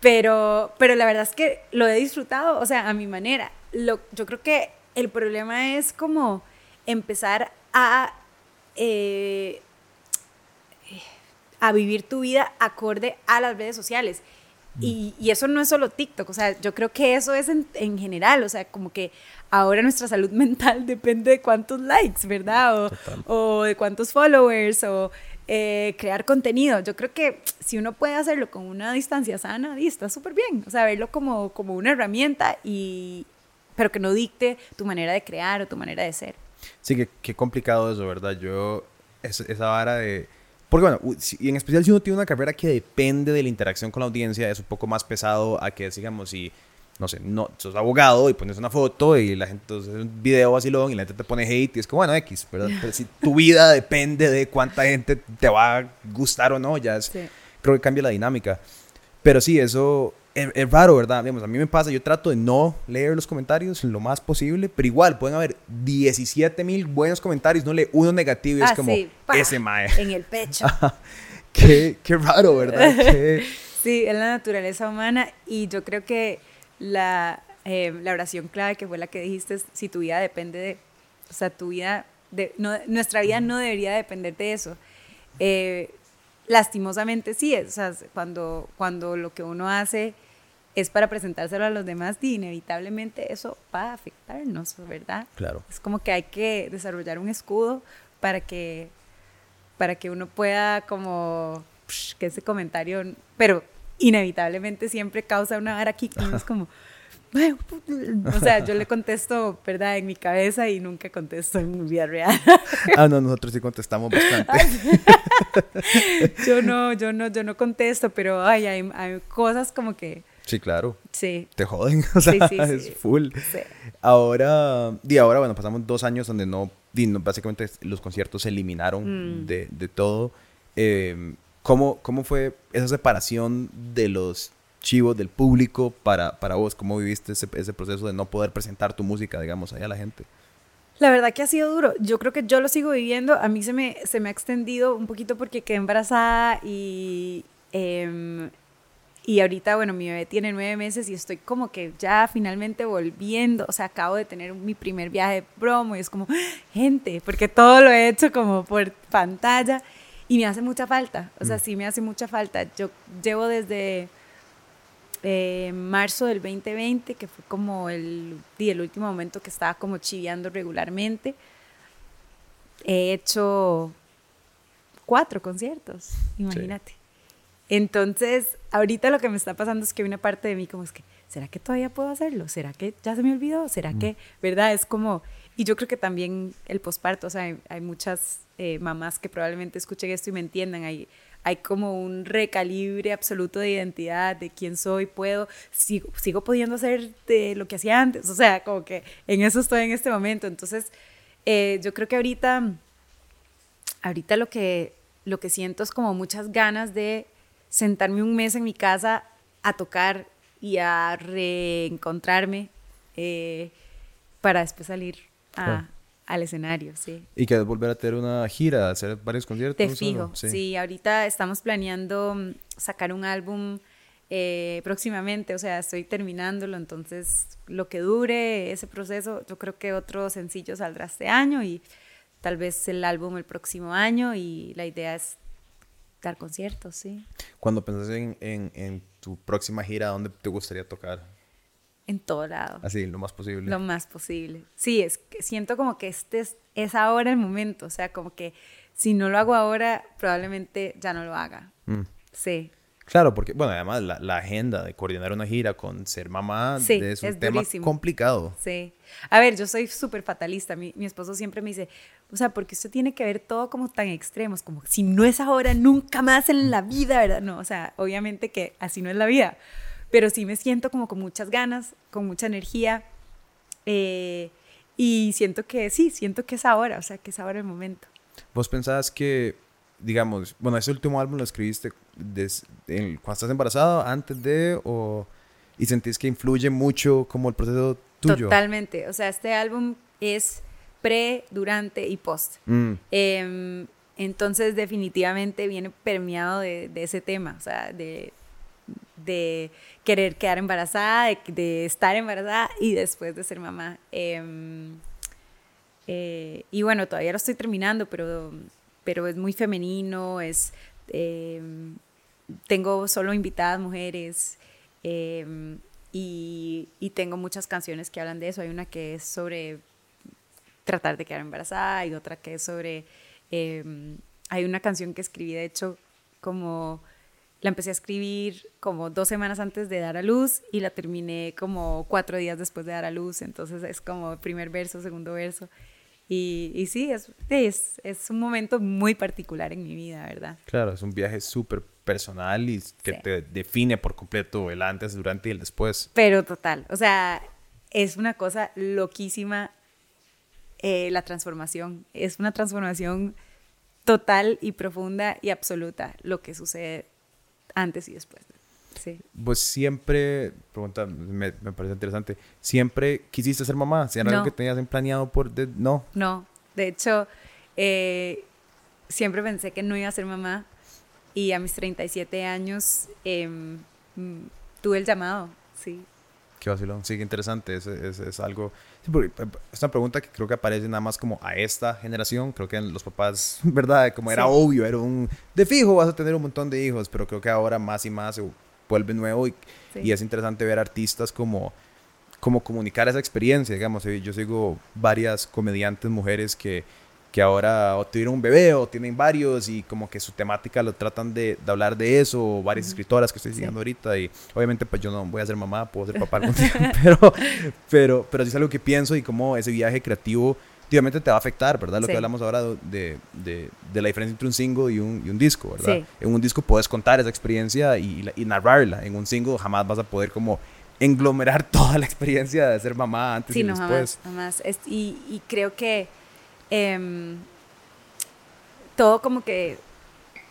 pero, pero la verdad es que lo he disfrutado, o sea, a mi manera. Lo, yo creo que el problema es como empezar a, eh, a vivir tu vida acorde a las redes sociales. Mm. Y, y, eso no es solo TikTok, o sea, yo creo que eso es en, en, general, o sea, como que ahora nuestra salud [LAUGHS] mental depende de cuántos likes, ¿verdad? O, o de cuántos followers, o eh, crear contenido. Yo creo que si uno puede hacerlo con una distancia sana, está súper bien, o sea, verlo como, como una herramienta, y, pero que no dicte tu manera de crear o tu manera de ser. Sí, que qué complicado eso, ¿verdad? Yo, esa vara de... Porque bueno, y en especial si uno tiene una carrera que depende de la interacción con la audiencia, es un poco más pesado a que, digamos, si, no sé, no, sos abogado y pones una foto y la gente, entonces un video vacilón y la gente te pone hate y es como, bueno, X, ¿verdad? [LAUGHS] Pero si tu vida depende de cuánta gente te va a gustar o no, ya es, creo que cambia la dinámica. Pero sí, eso, es, raro, ¿verdad? Digamos, a mí me pasa, yo trato de no leer los comentarios lo más posible, pero igual pueden haber 17 mil buenos comentarios, no lee uno negativo y es ah, como ese mae. En el pecho. [LAUGHS] qué, qué, raro, ¿verdad? [LAUGHS] Sí, es la naturaleza humana y yo creo que la, eh, la oración clave que fue la que dijiste es si tu vida depende de, o sea, tu vida, de, no, nuestra vida no debería depender de eso. Eh, lastimosamente sí, es, o sea, cuando, cuando lo que uno hace es para presentárselo a los demás y inevitablemente eso va a afectarnos, ¿verdad? Claro. Es como que hay que desarrollar un escudo para que, para que uno pueda como, que ese comentario, pero inevitablemente siempre causa una vara aquí, es [LAUGHS] como, [LAUGHS] o sea, yo le contesto, ¿verdad? En mi cabeza y nunca contesto en mi vida real. [LAUGHS] ah, no, nosotros sí contestamos bastante. [LAUGHS] yo no, yo no, yo no contesto, pero ay, hay, hay cosas como que... Sí, claro. Sí. Te joden, o sea, es full. Sí. Ahora, y ahora, bueno, pasamos dos años donde no básicamente los conciertos se eliminaron Mm. de, de todo. Eh, ¿cómo, ¿Cómo fue esa separación de los chivos del público para, para vos? ¿Cómo viviste ese, ese proceso de no poder presentar tu música, digamos, ahí a la gente? La verdad que ha sido duro. Yo creo que yo lo sigo viviendo. A mí se me, se me ha extendido un poquito porque quedé embarazada y, em, y ahorita, bueno, mi bebé tiene nueve meses y estoy como que ya finalmente volviendo. O sea, acabo de tener mi primer viaje de promo y es como, gente, porque todo lo he hecho como por pantalla y me hace mucha falta. O sea, sí me hace mucha falta. Yo llevo desde eh, marzo del 2020, que fue como el, el último momento que estaba como chiviando regularmente. He hecho cuatro conciertos, imagínate. Entonces, ahorita lo que me está pasando es que hay una parte de mí como es que, ¿será que todavía puedo hacerlo? ¿Será que ya se me olvidó? ¿Será que, verdad? Es como, y yo creo que también el posparto, o sea, hay, hay muchas eh, mamás que probablemente escuchen esto y me entiendan, hay, hay como un recalibre absoluto de identidad, de quién soy, puedo, sigo, sigo pudiendo hacer de lo que hacía antes, o sea, como que en eso estoy en este momento. Entonces, eh, yo creo que ahorita, ahorita lo que, lo que siento es como muchas ganas de sentarme un mes en mi casa a tocar y a reencontrarme eh, para después salir a. al escenario, sí. Y que volver a tener una gira, hacer varios conciertos. Te fijo, sí. ahorita estamos planeando mm, sacar un álbum eh, próximamente, o sea, estoy terminándolo, entonces lo que dure ese proceso, yo creo que otro sencillo saldrá este año y tal vez el álbum el próximo año y la idea es dar conciertos, sí, Cuando pensás en, en, en tu próxima gira, ¿dónde te gustaría tocar? En todo lado. Así, lo más posible. Lo más posible. Sí, es que siento como que este es, es ahora el momento, o sea, como que si no lo hago ahora, probablemente ya no lo haga. Mm. Sí. Claro, porque, bueno, además la, la agenda de coordinar una gira con ser mamá Sí, es un es tema durísimo. complicado. Sí. A ver, yo soy súper fatalista. Mi, mi esposo siempre me dice, o sea, porque usted tiene que ver todo como tan extremos, como si no es ahora, nunca más en la vida, ¿verdad? No, o sea, obviamente que así no es la vida. Pero sí me siento como con muchas ganas, con mucha energía. eh, y siento que sí, siento que es ahora, o sea, que es ahora el momento. ¿Vos pensás que, digamos, bueno, ese último álbum lo escribiste des- en- cuando estás embarazada, antes de, o, y sentís que influye mucho como el proceso tuyo? Totalmente. O sea, este álbum es pre, durante y post. Mm, Em, entonces, definitivamente viene permeado de, de ese tema, o sea, de, de querer quedar embarazada, de, estar embarazada y después de ser mamá. Em, eh, y bueno, todavía lo estoy terminando, pero, pero es muy femenino, es, em, tengo solo invitadas mujeres em, y, y tengo muchas canciones que hablan de eso. Hay una que es sobre tratar de quedar embarazada y otra que es sobre... hay una canción que escribí, de hecho, como... La empecé a escribir como dos semanas antes de dar a luz y la terminé como cuatro días después de dar a luz. Entonces es como primer verso, segundo verso. Y, y sí, es, es, es un momento muy particular en mi vida, ¿verdad? claro, es un viaje súper personal y que Sí. te define por completo el antes, durante y el después. Pero total, o sea, es una cosa loquísima eh, la transformación. Es una transformación total y profunda y absoluta lo que sucede antes y después. Sí. Pues siempre, pregunta, me, me parece interesante, ¿siempre quisiste ser mamá? ¿Si era algo No. que tenías en planeado por...? de- no. No, de hecho, eh, siempre pensé que no iba a ser mamá y a mis 37 años mm, tuve el llamado, sí. Qué vacilón. Sí, qué interesante. Es, es, es algo... sí, porque, eh, es una pregunta que creo que aparece nada más como a esta generación. Creo que los papás, [LAUGHS] ¿verdad? Como era Sí. obvio, era un... De fijo vas a tener un montón de hijos, pero creo que ahora más y más se vuelve nuevo y, Sí. y es interesante ver artistas como, como comunicar esa experiencia, digamos. eh, Yo sigo varias comediantes mujeres que, que ahora o tuvieron un bebé o tienen varios y como que su temática lo tratan de, de hablar de eso, o varias escritoras que estoy Sí. siguiendo ahorita y obviamente pues yo no voy a ser mamá, puedo ser papá algún [LAUGHS] día, pero, pero, pero sí es algo que pienso y cómo ese viaje creativo obviamente te va a afectar, ¿verdad? Lo Sí. que hablamos ahora de, de, de la diferencia entre un single y un, y un disco, ¿verdad? Sí. En un disco puedes contar esa experiencia y, y narrarla, en un single jamás vas a poder como englomerar [LAUGHS] toda la experiencia de ser mamá antes Sí, y no, después. jamás, jamás. Es- y, y creo que em, todo como que,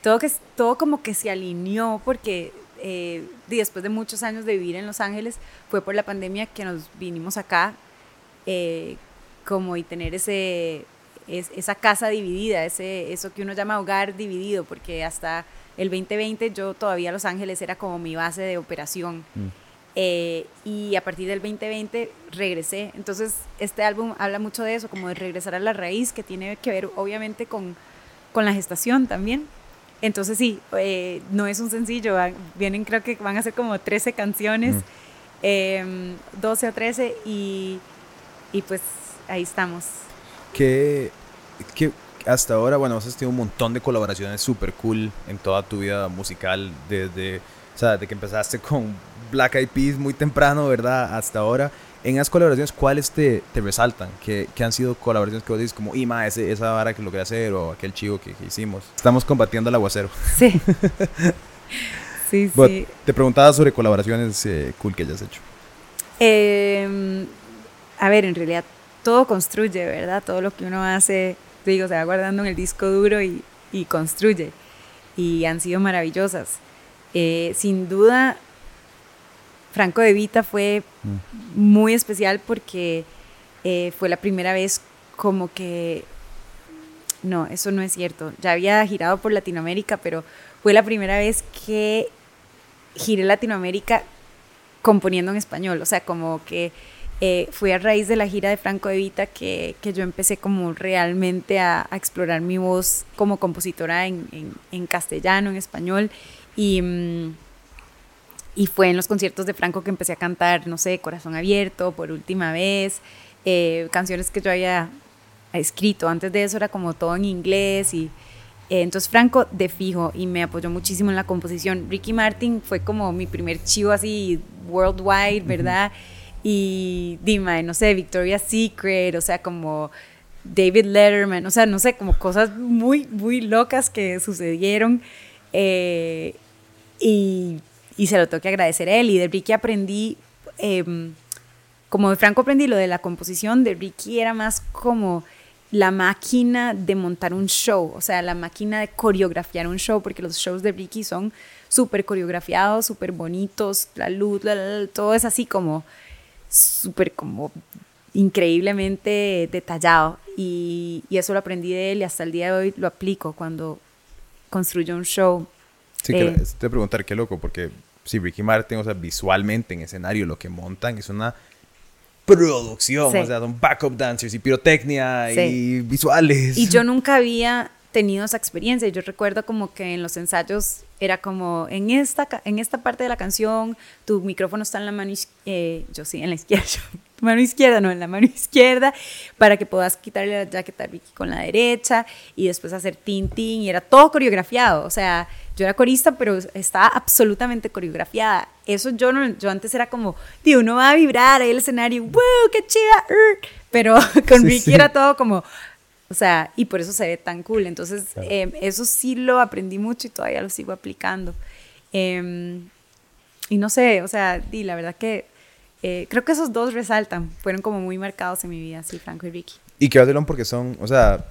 todo, que, todo como que se alineó porque eh, después de muchos años de vivir en Los Ángeles, fue por la pandemia que nos vinimos acá, eh, como y tener ese, esa casa dividida, ese, eso que uno llama hogar dividido, porque hasta el 2020 yo todavía Los Ángeles era como mi base de operación. Mm. Eh, y a partir del 2020 regresé. Entonces, este álbum habla mucho de eso, como de regresar a la raíz, que tiene que ver obviamente con, con la gestación también. Entonces sí, eh, no es un sencillo, vienen creo que van a ser como 13 canciones, 12 em, o 13 y, y, pues ahí estamos. Que, que hasta ahora, bueno, has tenido un montón de colaboraciones súper cool en toda tu vida musical, desde, o sea, desde que empezaste con Black Eyed Peas muy temprano, ¿verdad? Hasta ahora en esas colaboraciones, ¿cuáles te, te resaltan? ¿Qué, han sido colaboraciones que vos dices como, Ima, ese, esa vara que logré hacer o aquel chivo que, hicimos? Estamos combatiendo el aguacero. Sí. [LAUGHS] sí, sí. Te preguntaba sobre colaboraciones eh, cool que hayas hecho. Em, a ver, en realidad todo construye, ¿verdad? Todo lo que uno hace, digo, se va guardando en el disco duro y, y construye. Y han sido maravillosas. Eh, sin duda, Franco de Vita fue muy especial porque eh, fue la primera vez como que, no, eso no es cierto, ya había girado por Latinoamérica, pero fue la primera vez que giré Latinoamérica componiendo en español, o sea, como que eh, fue a raíz de la gira de Franco de Vita que, que yo empecé como realmente a, explorar mi voz como compositora en, en, castellano, en español, y... Mm, y fue en los conciertos de Franco que empecé a cantar, no sé, Corazón Abierto por última vez, eh, canciones que yo había escrito. Antes de eso era como todo en inglés y eh, entonces Franco de fijo y me apoyó muchísimo en la composición. Ricky Martin fue como mi primer chivo así worldwide, ¿verdad? Y dime, no sé, Victoria's Secret, o sea, como David Letterman, o sea, no sé, como cosas muy, muy locas que sucedieron. Eh, y y se lo tengo que agradecer a él. Y de Ricky aprendí, em, como de Franco aprendí lo de la composición, de Ricky era más como la máquina de montar un show, o sea, la máquina de coreografiar un show, porque los shows de Ricky son súper coreografiados, súper bonitos, la luz, todo es así como súper como increíblemente detallado y, y, eso lo aprendí de él y hasta el día de hoy lo aplico cuando construyo un show Sí, que eh, te voy a preguntar qué loco, porque si Ricky Martin, o sea, visualmente en escenario lo que montan es una producción, o sea, son backup dancers y pirotecnia y visuales. Y yo nunca había tenido esa experiencia. Yo recuerdo como que en los ensayos era como, en esta, en esta parte de la canción, tu micrófono está en la mano izquierda, eh, yo sí, en la izquierda, [LAUGHS] mano izquierda, no, en la mano izquierda, para que puedas quitarle la jaqueta a Ricky con la derecha y después hacer tin, tin, y era todo coreografiado, o sea, yo era corista, pero estaba absolutamente coreografiada. Eso yo no, yo antes era como, tío, uno va a vibrar ahí el escenario, ¡wow, qué chida! Pero [LAUGHS] con Ricky era todo como, o sea, y por eso se ve tan cool. Entonces, em, eso sí lo aprendí mucho y todavía lo sigo aplicando. Em, y no sé, o sea, di, la verdad que eh, creo que esos dos resaltan, fueron como muy marcados en mi vida, sí, Franco y Ricky. Y qué Delon porque son, o sea,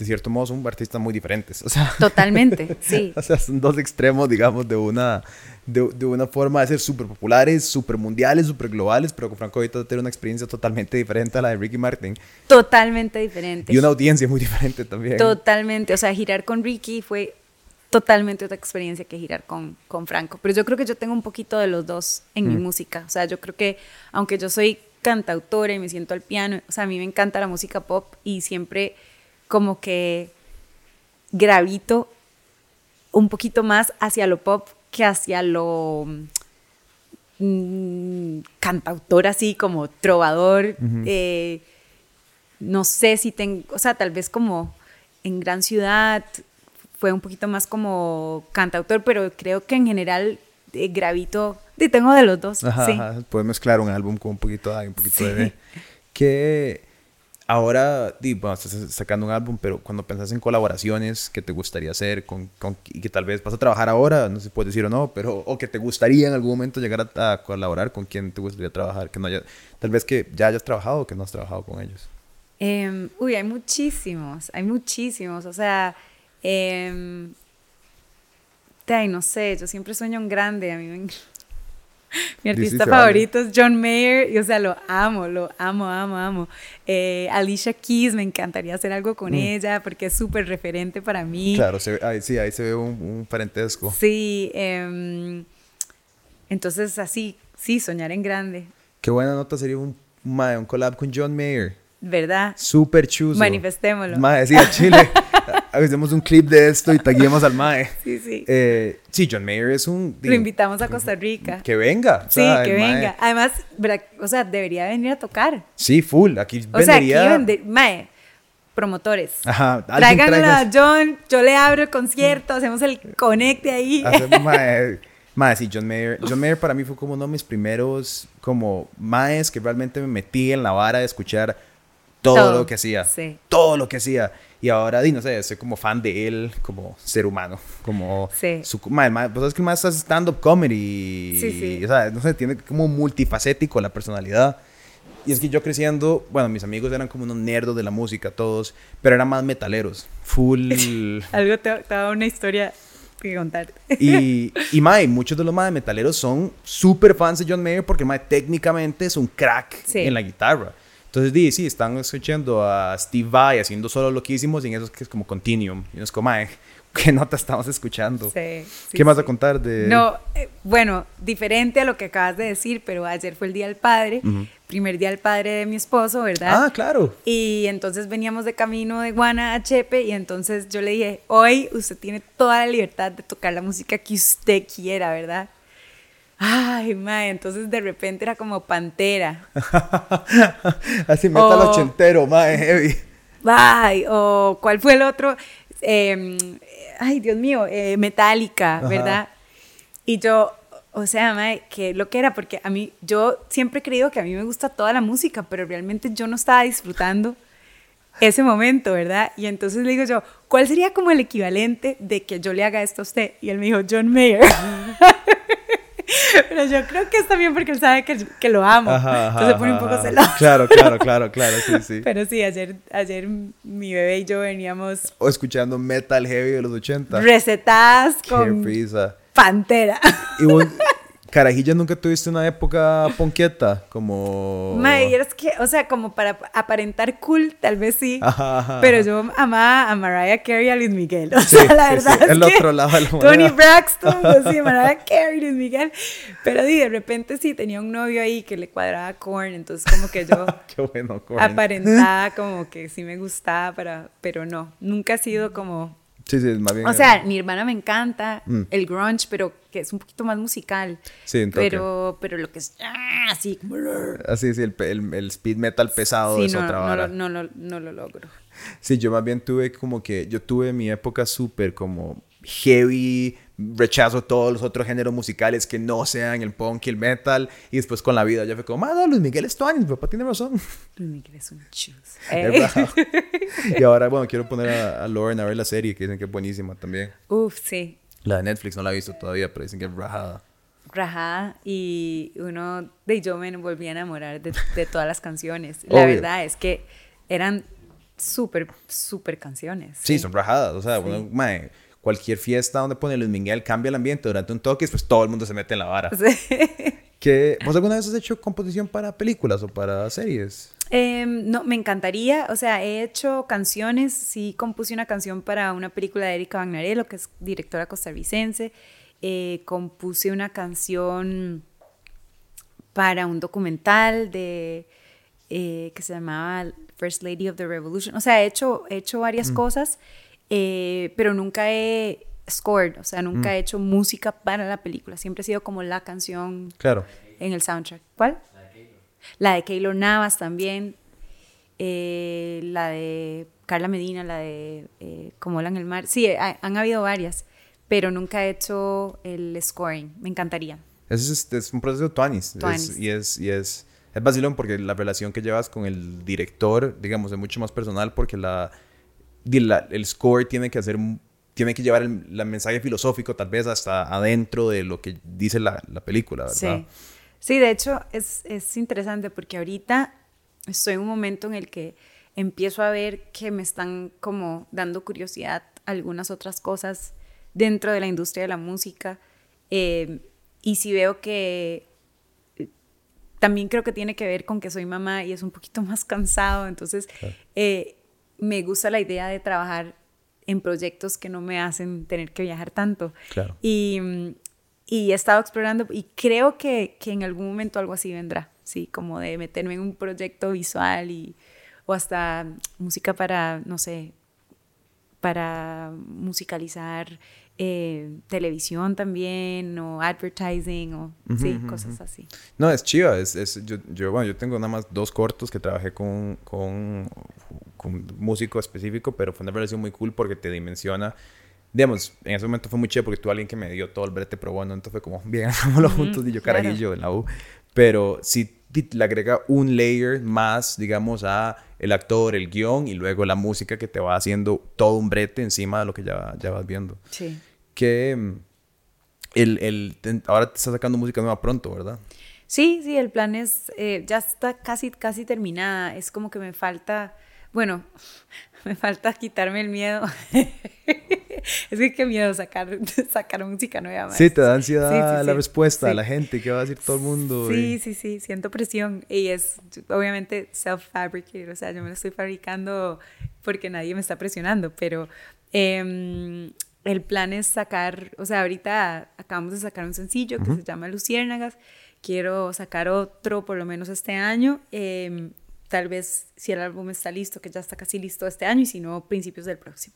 de cierto modo son artistas muy diferentes. O sea, Totalmente, [LAUGHS] sí. o sea, son dos extremos, digamos, de una, de, de una forma de ser súper populares, súper mundiales, súper globales, pero con Franco Vita tiene una experiencia totalmente diferente a la de Ricky Martin. Totalmente diferente. Y una audiencia muy diferente también. Totalmente. O sea, girar con Ricky fue totalmente otra experiencia que girar con, con Franco. Pero yo creo que yo tengo un poquito de los dos en mi mm. música. O sea, yo creo que aunque yo soy cantautora y me siento al piano, o sea, a mí me encanta la música pop y siempre como que gravito un poquito más hacia lo pop que hacia lo mm, cantautor, así como trovador. Eh, no sé si tengo, o sea, tal vez como en gran ciudad fue un poquito más como cantautor, pero creo que en general eh, gravito, y tengo de los dos. Ajá, Puedes mezclar un álbum con un poquito de un poquito de... ¿Qué, ahora, bueno, estás sacando un álbum, pero cuando pensás en colaboraciones que te gustaría hacer con, y que tal vez vas a trabajar ahora, no sé si puedes decir o no, pero o que te gustaría en algún momento llegar a, colaborar con quien te gustaría trabajar, que no haya, tal vez que ya hayas trabajado o que no has trabajado con ellos. Em, uy, hay muchísimos, hay muchísimos. O sea, eh, ay, no sé, yo siempre sueño en grande. A mí me, Mi artista favorito es John Mayer y, o sea, lo amo, lo amo, amo, amo. Eh, Alicia Keys, me encantaría hacer algo con mm. ella porque es súper referente para mí. Claro, ahí, sí, ahí se ve un, parentesco. Sí, em, entonces así, sí, soñar en grande. Qué buena nota sería un, un collab con John Mayer. ¿Verdad? Súper chuzo. Manifestémoslo. Mae, sí, a Chile. [LAUGHS] [LAUGHS] hacemos un clip de esto y taguemos al Mae. [LAUGHS] Sí, sí. Eh, sí, John Mayer es un... Lo invitamos a Costa Rica. Que venga. sí, que venga. Además, o sea, debería venir a tocar. Sí, full. Aquí o sea, aquí vende, Mae, promotores. Ajá. Tráiganlo a John, yo le abro el concierto, hacemos el conecte ahí. Hacemos, [LAUGHS] mae, mae, sí, John Mayer. John Mayer para mí fue como uno de mis primeros como maes que realmente me metí en la vara de escuchar todo, lo que hacía. Sí. Todo lo que hacía. Y ahora, di, no sé, soy como fan de él como ser humano. Como sí. su... Más, pues es que más es stand-up comedy. Sí, sí. o sea, no sé, tiene como multifacético la personalidad. Y es que yo creciendo, bueno, mis amigos eran como unos nerdos de la música, todos, pero eran más metaleros. Full. [LAUGHS] Algo te, te da una historia que contarte. Y, [LAUGHS] y mae, muchos de los mae metaleros son súper fans de John Mayer porque mae técnicamente es un crack en la guitarra. Entonces, di, sí, están escuchando a Steve Vai haciendo solo loquísimos y en eso es que es como Continuum. Y es como, [LAUGHS] ¿qué nota estamos escuchando? Sí, ¿Qué más a contar de...? No, eh, bueno, diferente a lo que acabas de decir, pero ayer fue el Día del Padre, primer Día del Padre de mi esposo, ¿verdad? Ah, claro. Y entonces veníamos de camino de Guana a Chepe y entonces yo le dije, hoy usted tiene toda la libertad de tocar la música que usted quiera, ¿verdad? Ay, mae, entonces de repente era como Pantera. [LAUGHS] Así metal o, ochentero, mae, heavy. Ay, o ¿cuál fue el otro? Em, ay, Dios mío, eh, Metallica, ¿verdad? Y yo, o sea, mae, que lo que era, porque a mí, yo siempre he creído que a mí me gusta toda la música, pero realmente yo no estaba disfrutando ese momento, ¿verdad? Y entonces le digo yo, ¿cuál sería como el equivalente de que yo le haga esto a usted? Y él me dijo, John Mayer. [LAUGHS] [LAUGHS] Pero yo creo que es también porque él sabe que, que lo amo. entonces pone un poco celoso. Claro, claro, [LAUGHS] claro, claro, sí, sí. Pero sí, ayer, ayer mi bebé y yo veníamos... O escuchando metal heavy de los 80. Recetadas con... Pantera. Y Carajillas, ¿nunca tuviste una época ponqueta? Como... May, es que, o sea, como para aparentar cool, tal vez sí. Pero yo amaba a Mariah Carey y a Luis Miguel. [LAUGHS] O sea, la verdad es el otro lado de la Tony Braxton, [LAUGHS] pues sí, Mariah Carey, Luis Miguel. Pero sí, de repente sí, tenía un novio ahí que le cuadraba corn, entonces como que yo... [LAUGHS] Qué bueno, corn. Aparentaba como que sí me gustaba, para, pero no. Nunca ha sido como Sí, sí, más bien. O sea, mi hermana me encanta mm. el grunge, pero que es un poquito más musical. Sí, en pero, pero lo que es ah, así. Así, sí, el, el, speed metal pesado sí, es otra vara. No, no, no, no lo logro. Sí, yo más bien tuve como que. Yo tuve mi época súper como heavy rechazo todos los otros géneros musicales que no sean el punk y el metal. Y después con la vida ya fue como, ah, no, Luis Miguel es mi papá tiene razón. Luis Miguel es un chus. [LAUGHS] [LAUGHS] y ahora, bueno, quiero poner a, Lauren a ver la serie que dicen que es buenísima también. Uf, sí. La de Netflix no la he visto todavía, pero dicen que es rajada. Rajada y uno de yo me volví a enamorar de, de todas las canciones. La verdad es que eran súper, súper canciones. Sí, son rajadas. O sea, uno, mae, cualquier fiesta donde pone Luis Miguel cambia el ambiente durante un toque, pues todo el mundo se mete en la vara. Sí. ¿Vos alguna vez has hecho composición para películas o para series? Em, no, me encantaría, o sea, he hecho canciones, sí compuse una canción para una película de Erika Bagnarello, que es directora costarricense, eh, compuse una canción para un documental de eh, que se llamaba First Lady of the Revolution, o sea, he hecho, he hecho varias mm. cosas eh, pero nunca he scored, o sea, nunca mm. he hecho música para la película, siempre ha sido como la canción claro. en el soundtrack. ¿Cuál? La de Keylor. Navas también, eh, la de Carla Medina, la de eh, Como en el mar, sí, han habido varias, pero nunca he hecho el scoring, me encantaría. Es, es, un proceso tuanis, es, y es... Y es es vacilón porque la relación que llevas con el director, digamos, es mucho más personal porque la, el score tiene que hacer tiene que llevar el, mensaje filosófico tal vez hasta adentro de lo que dice la, la película, ¿verdad? Sí. Sí, de hecho es, es, interesante porque ahorita estoy en un momento en el que empiezo a ver que me están como dando curiosidad algunas otras cosas dentro de la industria de la música. Eh, y si veo que también creo que tiene que ver con que soy mamá y es un poquito [LAUGHS] más cansado, entonces eh, me gusta la idea de trabajar en proyectos que no me hacen tener que viajar tanto. Claro. Y, y he estado explorando y creo que, que, en algún momento algo así vendrá, sí, como de meterme en un proyecto visual y, o hasta música para, no sé, para musicalizar eh, televisión también o advertising o sí, cosas así. No, es chiva. Es, es, yo, yo, bueno, yo tengo nada más dos cortos que trabajé con, con, con músico específico, pero fue una relación muy cool porque te dimensiona. Digamos, en ese momento fue muy chido porque tuve alguien que me dio todo el brete pro bueno, entonces fue como, [LAUGHS] bien, hagámoslo juntos y yo carajillo en la U. Pero sí le agrega un layer más, digamos, a el actor, el guion y luego la música que te va haciendo todo un brete encima de lo que ya, ya vas viendo. Sí que mm, el, el, ahora te está sacando música nueva pronto, ¿verdad? Sí, sí, el plan es, eh, ya está casi, casi terminada. Es como que me falta, bueno, [LAUGHS] me falta quitarme el miedo. [LAUGHS] [LAUGHS] es que qué miedo sacar, [LAUGHS] sacar música nueva. Sí, te da ansiedad la respuesta a la gente, ¿qué va a decir todo el mundo? Sí, sí, sí, siento presión. Y es obviamente self-fabricated, o sea, yo me lo estoy fabricando porque nadie me está presionando, pero... Eh, el plan es sacar, o sea, ahorita acabamos de sacar un sencillo que se llama Luciérnagas. Quiero sacar otro por lo menos este año. Em, tal vez si el álbum está listo, que ya está casi listo este año, y si no, principios del próximo.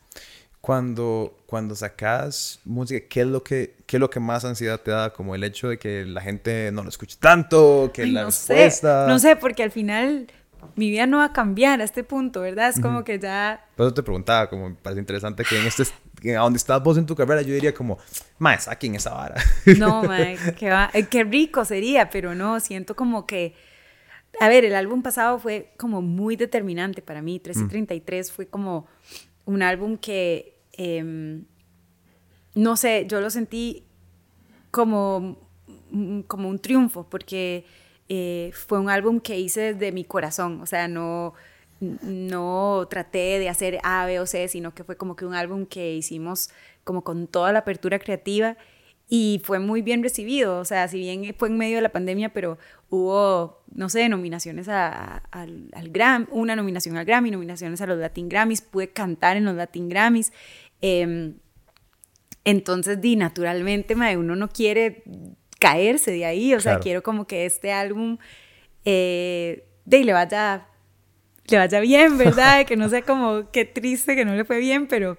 Cuando, cuando sacas música, ¿qué es, lo que, ¿qué es lo que más ansiedad te da? Como el hecho de que la gente no lo escuche tanto, que la no respuesta... Sé, no sé, porque al final mi vida no va a cambiar a este punto, ¿verdad? Es como que ya... Por eso te preguntaba, como me parece interesante que en este, a donde estás vos en tu carrera, yo diría como, mae, saquen esa vara. No, [LAUGHS] mae, qué, va, eh, qué rico sería, pero no, siento como que... A ver, el álbum pasado fue como muy determinante para mí. 3 y 33 mm. fue como un álbum que, em, no sé, yo lo sentí como, mm, como un triunfo, porque eh, fue un álbum que hice desde mi corazón, o sea, no, no traté de hacer A, B o C, sino que fue como que un álbum que hicimos como con toda la apertura creativa y fue muy bien recibido, o sea, si bien fue en medio de la pandemia, pero hubo, no sé, nominaciones al, al Grammy, una nominación al Grammy, nominaciones a los Latin Grammys, pude cantar en los Latin Grammys. Eh, entonces, di, naturalmente, uno no quiere caerse de ahí, o sea, quiero como que este álbum eh, de le vaya, le vaya bien, ¿verdad? [LAUGHS] que no sea como qué triste que no le fue bien, pero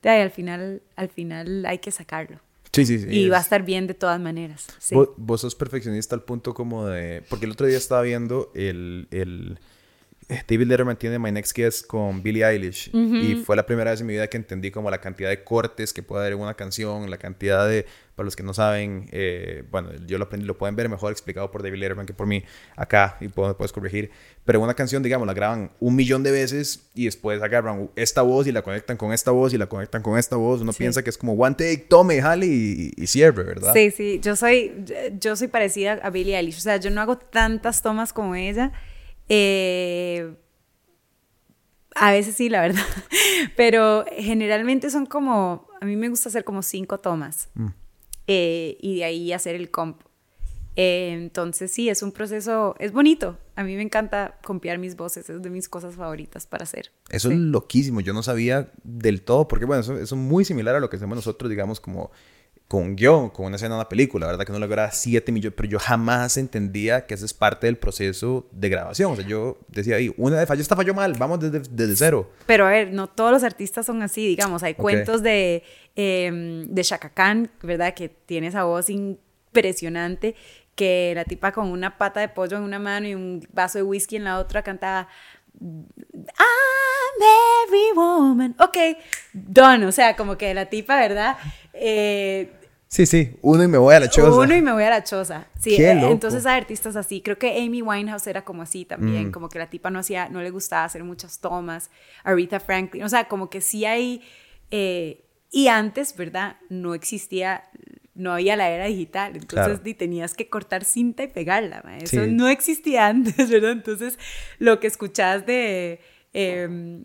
de ahí, al final, al final hay que sacarlo. Sí, sí, sí. Y va a estar bien de todas maneras. ¿Vos, sos perfeccionista al punto como de... Porque el otro día estaba viendo el, el David Letterman tiene My Next Guest con Billie Eilish. Y fue la primera vez en mi vida que entendí como la cantidad de cortes que puede haber en una canción, la cantidad de, para los que no saben, eh, bueno, yo lo aprendí, lo pueden ver mejor explicado por David Letterman que por mí acá y puedo, puedes corregir, pero una canción, digamos, la graban un millón de veces y después agarran esta voz y la conectan con esta voz y la conectan con esta voz, uno piensa que es como one take, tome, jale y, y cierre, ¿verdad? Sí, sí, yo soy, yo soy parecida a Billie Eilish, o sea, yo no hago tantas tomas como ella, eh, a veces sí, la verdad. [LAUGHS] Pero generalmente son como, a mí me gusta hacer como cinco tomas mm. eh, y de ahí hacer el comp. Eh, entonces sí, es un proceso, es bonito. A mí me encanta compiar mis voces, es de mis cosas favoritas para hacer. Eso es loquísimo, yo no sabía del todo, porque bueno, eso, eso, es muy similar a lo que hacemos nosotros, digamos, como con un guion, con una escena de una película, ¿verdad? Que no logra 7 millones, pero yo jamás entendía que eso es parte del proceso de grabación. O sea, yo decía ahí, una de falló, esta falló mal, vamos desde, desde cero. Pero a ver, no todos los artistas son así, digamos. Hay cuentos de, eh, de Shaka Khan, ¿verdad? Que tiene esa voz impresionante, que la tipa con una pata de pollo en una mano y un vaso de whisky en la otra cantaba I'm every woman. Ok, done. O sea, como que la tipa, ¿verdad? Eh, Sí, sí, uno y me voy a la choza. Uno y me voy a la choza. Sí, Qué eh, entonces hay artistas así. Creo que Amy Winehouse era como así también, mm. como que la tipa no hacía, no le gustaba hacer muchas tomas. Aretha Franklin, o sea, como que sí hay. Eh, y antes, ¿verdad? No existía, no había la era digital, entonces tenías que cortar cinta y pegarla. Eso no existía antes, [LAUGHS] ¿verdad? Entonces, lo que escuchás de em,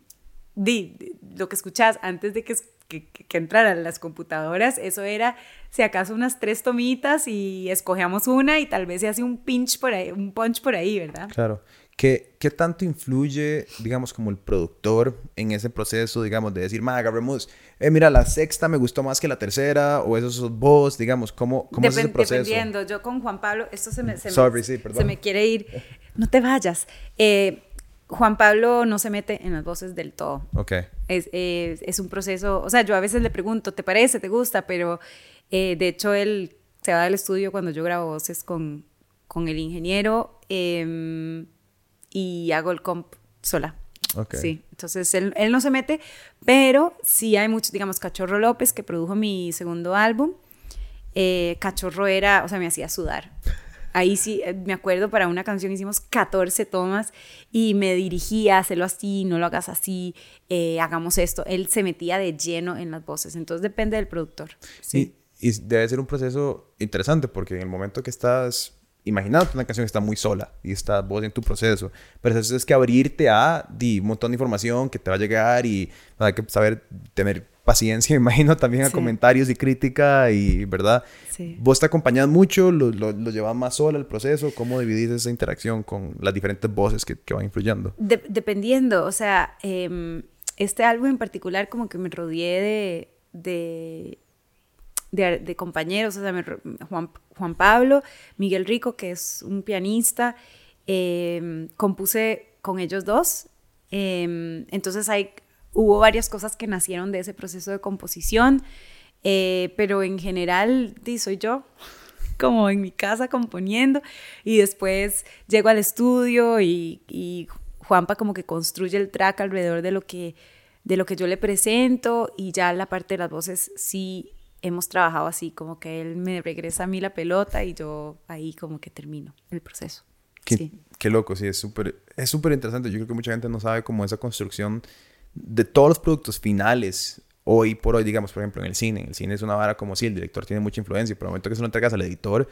lo que escuchás antes de que, que, que, entraran las computadoras, eso era si acaso unas tres tomitas y escogíamos una y tal vez se hace un pinch por ahí, un punch por ahí, ¿verdad? Claro. ¿Qué, ¿Qué tanto influye, digamos, como el productor en ese proceso, digamos, de decir, ma, agarremos, eh, mira, la sexta me gustó más que la tercera, o esos sos vos, digamos, ¿cómo, cómo es ese proceso? Dependiendo, yo con Juan Pablo, esto se me, se me, se me quiere ir, no te vayas. Eh, Juan Pablo no se mete en las voces del todo. Ok. Es, un proceso, o sea, yo a veces le pregunto, ¿te parece, te gusta? Pero eh, de hecho él se va del estudio cuando yo grabo voces con, con el ingeniero. Eh, y hago el comp sola. Okay. Sí, entonces él, él, no se mete, pero sí hay muchos, digamos, Cachorro López, que produjo mi segundo álbum. Eh, Cachorro era, o sea, me hacía sudar. Ahí sí, eh, me acuerdo, para una canción hicimos 14 tomas y me dirigía, hacerlo así, no lo hagas así, eh, hagamos esto. Él se metía de lleno en las voces, entonces depende del productor. Sí. Y, y debe ser un proceso interesante porque en el momento que estás imaginándote una canción que está muy sola y está vos en tu proceso. Pero eso es que abrirte a di, un montón de información que te va a llegar y hay que saber tener paciencia, [LAUGHS] imagino, también a sí. comentarios y crítica y, ¿verdad? Sí. Vos te acompañas mucho, lo, lo, lo llevas más sola el proceso, ¿cómo dividís esa interacción con las diferentes voces que, que van influyendo? De dependiendo, o sea, eh, este álbum en particular como que me rodeé de... de de, compañeros, o sea, Juan, Juan, Pablo, Miguel Rico, que es un pianista, eh, compuse con ellos dos. Eh, entonces hay, hubo varias cosas que nacieron de ese proceso de composición, eh, pero en general soy yo [LAUGHS] como en mi casa componiendo y después llego al estudio y, y Juanpa como que construye el track alrededor de lo que de lo que yo le presento y ya la parte de las voces sí hemos trabajado así, como que él me regresa a mí la pelota y yo ahí como que termino el proceso. Qué, sí. qué loco, sí, es súper es súper interesante. Yo creo que mucha gente no sabe cómo esa construcción de todos los productos finales, hoy por hoy, digamos, por ejemplo, en el cine. En el cine es una vara como si el director tiene mucha influencia, pero el momento que se lo entregas al editor,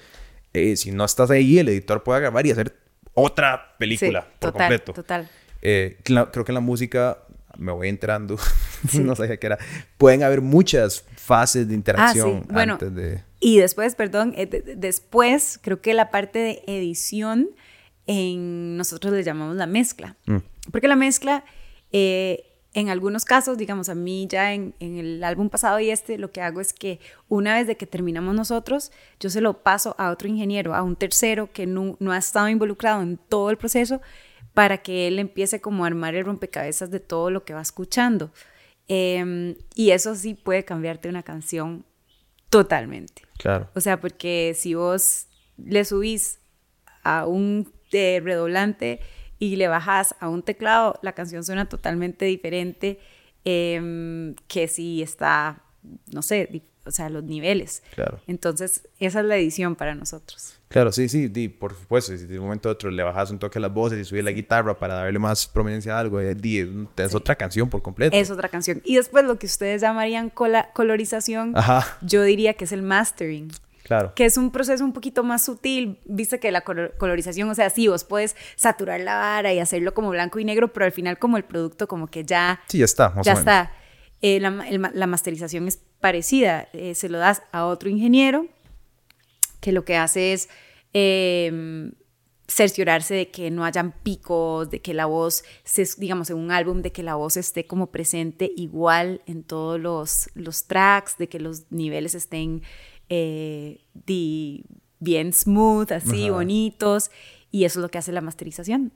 eh, si no estás ahí, el editor puede grabar y hacer otra película sí, por total, completo. Total. Eh, creo que en la música me voy enterando, [LAUGHS] sí. no sabía qué era. Pueden haber muchas fases de interacción ah, sí. bueno, antes de... Y después, perdón, eh, de, después creo que la parte de edición en nosotros le llamamos la mezcla. Mm. Porque la mezcla, eh, en algunos casos, digamos, a mí ya en, en, el álbum pasado y este, lo que hago es que una vez de que terminamos nosotros, yo se lo paso a otro ingeniero, a un tercero que no, no ha estado involucrado en todo el proceso para que él empiece como a armar el rompecabezas de todo lo que va escuchando. Eh, y eso sí puede cambiarte una canción totalmente. Claro. O sea, porque si vos le subís a un eh, redoblante y le bajas a un teclado, la canción suena totalmente diferente eh, que si está, no sé, o sea, los niveles. Claro. Entonces, esa es la edición para nosotros. Claro, sí, sí, di, por supuesto. Si de un momento a otro le bajas un toque a las voces y subes la guitarra para darle más prominencia a algo, eh, es sí. otra canción por completo. Es otra canción. Y después lo que ustedes llamarían colorización, Ajá. yo diría que es el mastering. Claro. Que es un proceso un poquito más sutil, viste que la color colorización, o sea, sí, vos puedes saturar la vara y hacerlo como blanco y negro, pero al final como el producto como que ya... Sí, ya está. Más ya o está. Eh, la, el, la, masterización es parecida, eh, se lo das a otro ingeniero que lo que hace es eh, cerciorarse de que no hayan picos, de que la voz, se, digamos, en un álbum, de que la voz esté como presente igual en todos los, los tracks, de que los niveles estén eh, di, bien smooth, así, Ajá. bonitos, y eso es lo que hace la masterización.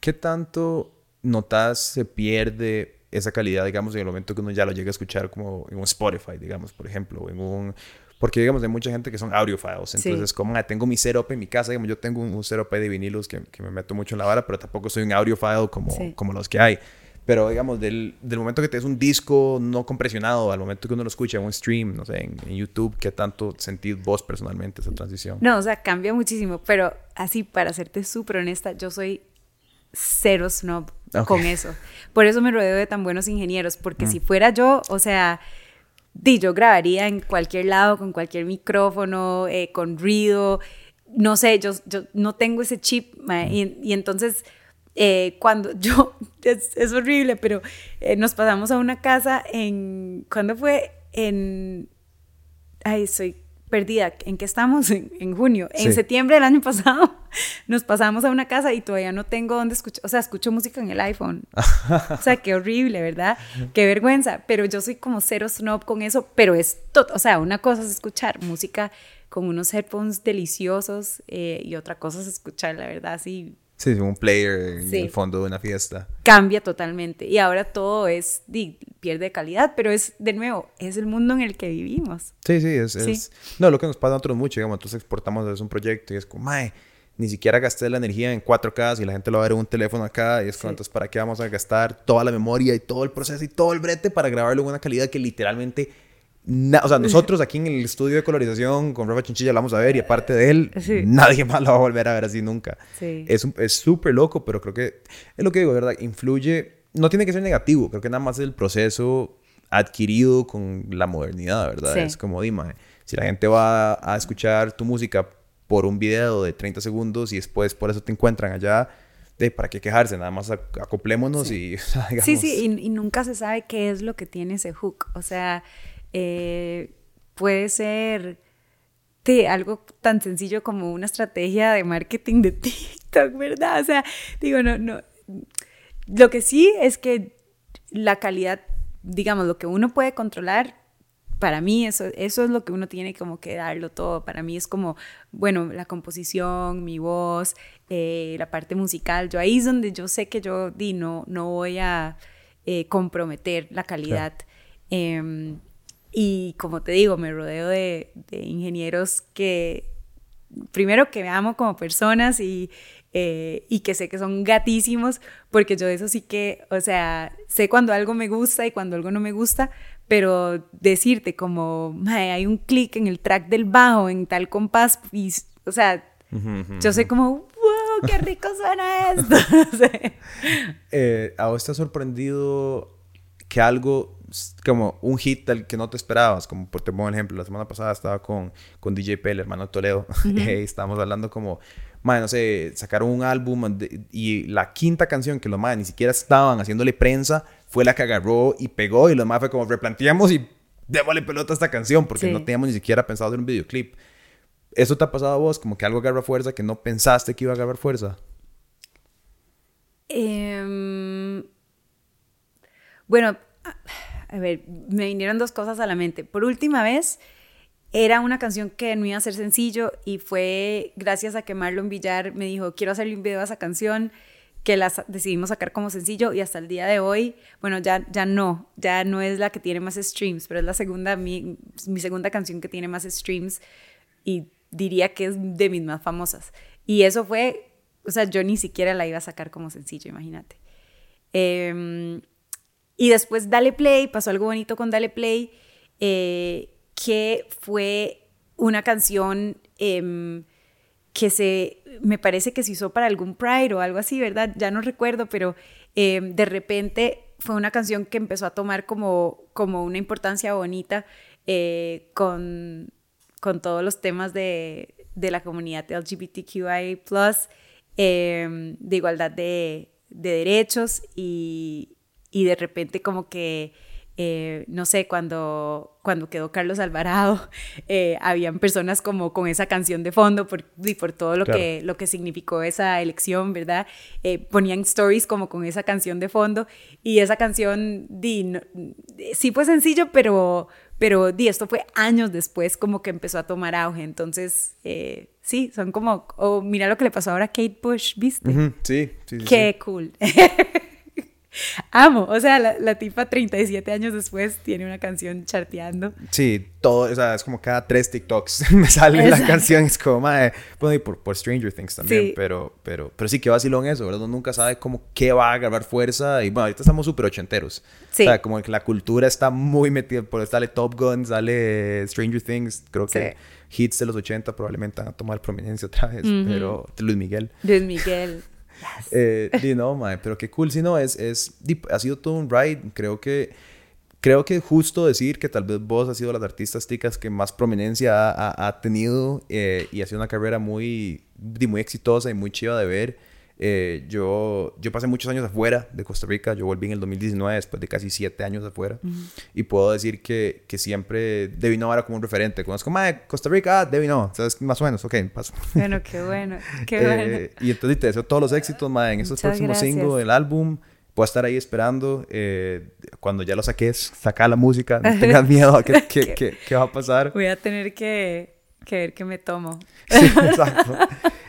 ¿Qué tanto notas se pierde esa calidad, digamos, en el momento que uno ya lo llega a escuchar como en un Spotify, digamos, por ejemplo, o en un... Porque, digamos, hay mucha gente que son audiophiles. Entonces, sí. como, ah, tengo mi setup en mi casa, digamos, yo tengo un, un setup de vinilos que, que, me meto mucho en la vara, pero tampoco soy un audiophile como, sí. como los que hay. Pero, digamos, del, del momento que tienes un disco no compresionado al momento que uno lo escucha en un stream, no sé, en, en, YouTube, ¿qué tanto sentís vos personalmente esa transición? No, o sea, cambia muchísimo. Pero así, para serte súper honesta, yo soy cero snob okay. con eso. Por eso me rodeo de tan buenos ingenieros, porque mm. si fuera yo, o sea, di, yo grabaría en cualquier lado, con cualquier micrófono, eh, con ruido, no sé, yo, yo no tengo ese chip, mm. y, y, entonces eh, cuando [LAUGHS] yo, es, es horrible, pero eh, nos pasamos a una casa en, ¿cuándo fue? En, ay, soy perdida, ¿en qué estamos? [LAUGHS] En, junio. En septiembre del año [LAUGHS] pasado nos pasamos a una casa y todavía no tengo dónde escuchar, o sea, escucho música en el iPhone. [LAUGHS] o sea, qué horrible, ¿verdad? Qué vergüenza, pero yo soy como cero snob con eso, pero es todo, o sea, una cosa es escuchar música con unos headphones deliciosos eh, y otra cosa es escuchar, la verdad, así Sí, un player en el fondo de una fiesta. Cambia totalmente. Y ahora todo es, pierde calidad, pero es, de nuevo, es el mundo en el que vivimos. Sí, sí, es. es... No, lo que nos pasa a nosotros mucho, digamos, nosotros exportamos es un proyecto y es como, mae, ni siquiera gasté la energía en 4K y la gente lo va a ver en un teléfono acá y es como, entonces, ¿para qué vamos a gastar toda la memoria y todo el proceso y todo el brete para grabarlo en una calidad que literalmente o sea, nosotros aquí en el estudio de colorización con Rafa Chinchilla lo vamos a ver y aparte de él, nadie más lo va a volver a ver así nunca. Sí. Es súper loco, pero creo que es lo que digo, ¿verdad? Influye, no tiene que ser negativo, creo que nada más es el proceso adquirido con la modernidad, ¿verdad? Es como, dime, si la gente va a escuchar tu música por un video de 30 segundos y después por eso te encuentran allá, de para qué quejarse, nada más acoplémonos y... [LAUGHS] Sí, sí, y, y nunca se sabe qué es lo que tiene ese hook, o sea eh, puede ser de algo tan sencillo como una estrategia de marketing de [LAUGHS] TikTok, ¿verdad? O sea, digo, no, no. Lo que sí es que la calidad, digamos, lo que uno puede controlar, para mí eso, eso es lo que uno tiene como que darlo todo. Para mí es como, bueno, la composición, mi voz, eh, la parte musical. Yo ahí es donde yo sé que yo di, no, no voy a eh, comprometer la calidad. Em, y como te digo, me rodeo de, ingenieros que, primero que me amo como personas y, eh, y que sé que son gatísimos, porque yo eso sí que, o sea, sé cuando algo me gusta y cuando algo no me gusta, pero decirte como, hay un clic en el track del bajo, en tal compás, y, o sea, yo sé como, wow, qué rico [LAUGHS] suena esto. [LAUGHS] eh, ¿A vos te ha sorprendido que algo como un hit del que no te esperabas, como por te pongo un ejemplo, la semana pasada estaba con, con DJ P, el hermano Toledo, [LAUGHS] y estábamos hablando como, madre, no sé, sacaron un álbum y la quinta canción que los madres ni siquiera estaban haciéndole prensa fue la que agarró y pegó y los madres fue como replanteamos y démosle pelota a esta canción porque no teníamos ni siquiera pensado en un videoclip. ¿Eso te ha pasado a vos? Como que algo agarra fuerza que no pensaste que iba a agarrar fuerza. Em, bueno, a ver, me vinieron dos cosas a la mente. Por última vez, era una canción que no iba a ser sencillo y fue gracias a que Marlon Villar me dijo, quiero hacerle un video a esa canción, que la decidimos sacar como sencillo y hasta el día de hoy, bueno, ya, ya no, ya no es la que tiene más streams, pero es la segunda, mi, mi segunda canción que tiene más streams y diría que es de mis más famosas. Y eso fue, o sea, yo ni siquiera la iba a sacar como sencillo, imagínate. Eh, y después Dale Play, pasó algo bonito con Dale Play, eh, que fue una canción em, que se, me parece que se usó para algún Pride o algo así, ¿verdad? Ya no recuerdo, pero em, de repente fue una canción que empezó a tomar como, como una importancia bonita eh, con, con todos los temas de, de la comunidad LGBTQI, eh, de igualdad de, de derechos y, y de repente como que, eh, no sé, cuando, cuando quedó Carlos Alvarado, [LAUGHS] eh, habían personas como con esa canción de fondo por, y por todo lo, que, lo que significó esa elección, ¿verdad? Eh, ponían stories como con esa canción de fondo y esa canción, di, sí fue sencillo, pero, pero di, esto fue años después como que empezó a tomar auge, entonces... Sí, son como, oh, mira lo que le pasó ahora a Kate Bush, ¿viste? Sí, sí, sí. Qué cool. [LAUGHS] Amo, o sea, la, la, tipa 37 años después tiene una canción charteando. Sí, todo, o sea, es como cada tres TikToks [LAUGHS] me sale la canción, es como, madre, bueno, y por, por Stranger Things también, pero, pero, pero sí, que vacilón eso, ¿verdad? Uno nunca sabe cómo, qué va a agarrar fuerza, y bueno, ahorita estamos súper ochenteros. Sí. O sea, como que la cultura está muy metida, por sale Top Gun, sale Stranger Things, creo que hits de los 80 probablemente van a tomar prominencia otra vez, pero Luis Miguel. Luis Miguel. Eh, no, mae, pero qué cool, si no, es, es, ha sido todo un ride, creo que, creo que justo decir que tal vez vos has sido las artistas ticas que más prominencia ha, ha, tenido eh, y ha sido una carrera muy, muy exitosa y muy chiva de ver. Eh, yo, yo pasé muchos años afuera de Costa Rica. Yo volví en el 2019 después de casi siete años afuera. Y puedo decir que, que siempre Debbie No era como un referente. Conozco, madre, Costa Rica, ah, Debbie No. ¿Sabes? Más o menos, ok, paso. Bueno, qué bueno, qué [LAUGHS] Eh, bueno. y entonces te deseo todos los éxitos, madre, en estos Muchas próximos gracias. singles del álbum. Puedo estar ahí esperando. eh, cuando ya lo saques, saca la música. No tengas miedo a qué, qué, qué- qué va a pasar. Voy a tener que, que ver qué me tomo. Sí, [LAUGHS] exacto.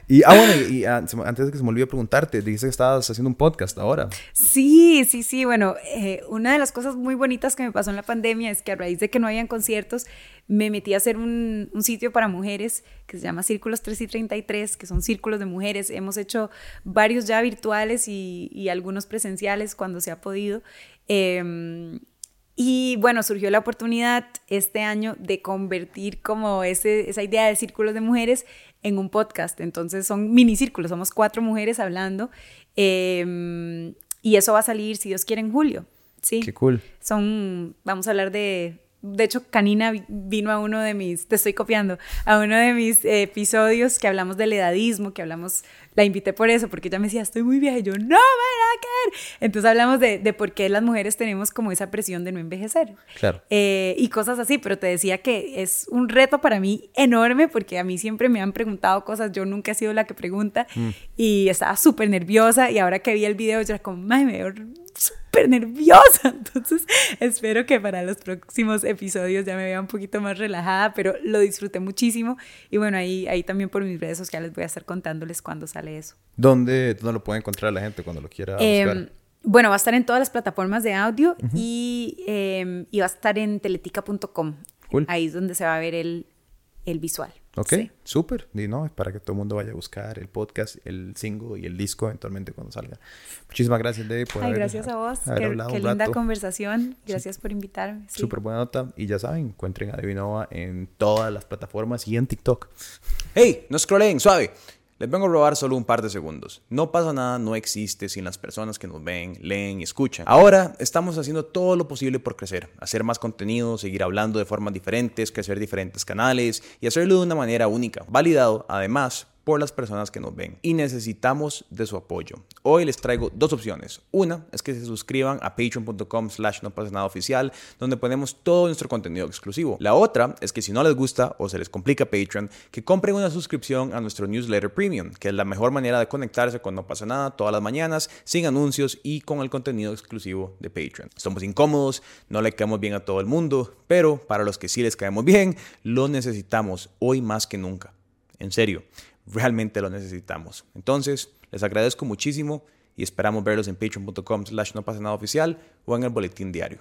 Y, ah, bueno, y, ah, antes de que se me olvide preguntarte, dijiste que estabas haciendo un podcast ahora. Sí, sí, sí. Bueno, eh, una de las cosas muy bonitas que me pasó en la pandemia es que a raíz de que no habían conciertos, me metí a hacer un, un sitio para mujeres que se llama Círculos 3 y 33, que son círculos de mujeres. Hemos hecho varios ya virtuales y, y algunos presenciales cuando se ha podido. Eh, y bueno, surgió la oportunidad este año de convertir como ese, esa idea de círculos de mujeres en un podcast. Entonces son mini círculos, somos cuatro mujeres hablando. eh, y eso va a salir, si Dios quiere, en julio. Sí. Qué cool. Son, vamos a hablar de, de hecho, Canina vi- vino a uno de mis, te estoy copiando, a uno de mis episodios que hablamos del edadismo, que hablamos, la invité por eso, porque ella me decía, estoy muy vieja, y yo, no, ver. Entonces hablamos de, de por qué las mujeres tenemos como esa presión de no envejecer. Claro. Eh, y cosas así, pero te decía que es un reto para mí enorme porque a mí siempre me han preguntado cosas, yo nunca he sido la que pregunta y estaba súper nerviosa y ahora que vi el video yo era como, "Mae, me veo súper nerviosa, [LAUGHS] entonces espero que para los próximos episodios ya me vea un poquito más relajada, pero lo disfruté muchísimo y bueno, ahí, ahí también por mis redes sociales voy a estar contándoles cuándo sale eso. ¿Dónde, dónde lo puede encontrar la gente cuando lo quiera Eh, buscar? bueno, va a estar en todas las plataformas de audio y, eh, y va a estar en teletica.com. Cool. Ahí es donde se va a ver el, el visual. Ok, Sí. súper. Y no, es para que todo el mundo vaya a buscar el podcast, el single y el disco eventualmente cuando salga. Muchísimas gracias, David, por Ay, haber, gracias a vos. haber Qué, hablado qué un linda rato. conversación. Gracias por invitarme. Sí. Súper buena nota. Y ya saben, encuentren a Devinova en todas las plataformas y en TikTok. Hey, no scrollen, suave. Les vengo a robar solo un par de segundos. No pasa nada, no existe sin las personas que nos ven, leen y escuchan. Ahora estamos haciendo todo lo posible por crecer, hacer más contenido, seguir hablando de formas diferentes, crecer diferentes canales y hacerlo de una manera única, validado además por las personas que nos ven y necesitamos de su apoyo. Hoy les traigo dos opciones. Una es que se suscriban a patreon.com slash no pasa nada oficial donde ponemos todo nuestro contenido exclusivo. La otra es que si no les gusta o se les complica Patreon, que compren una suscripción a nuestro newsletter premium, que es la mejor manera de conectarse con No pasa nada todas las mañanas, sin anuncios y con el contenido exclusivo de Patreon. Somos incómodos, no le caemos bien a todo el mundo, pero para los que sí les caemos bien, lo necesitamos hoy más que nunca. En serio, realmente lo necesitamos. Entonces, les agradezco muchísimo y esperamos verlos en patreon.com slash no pasa nada oficial o en el boletín diario.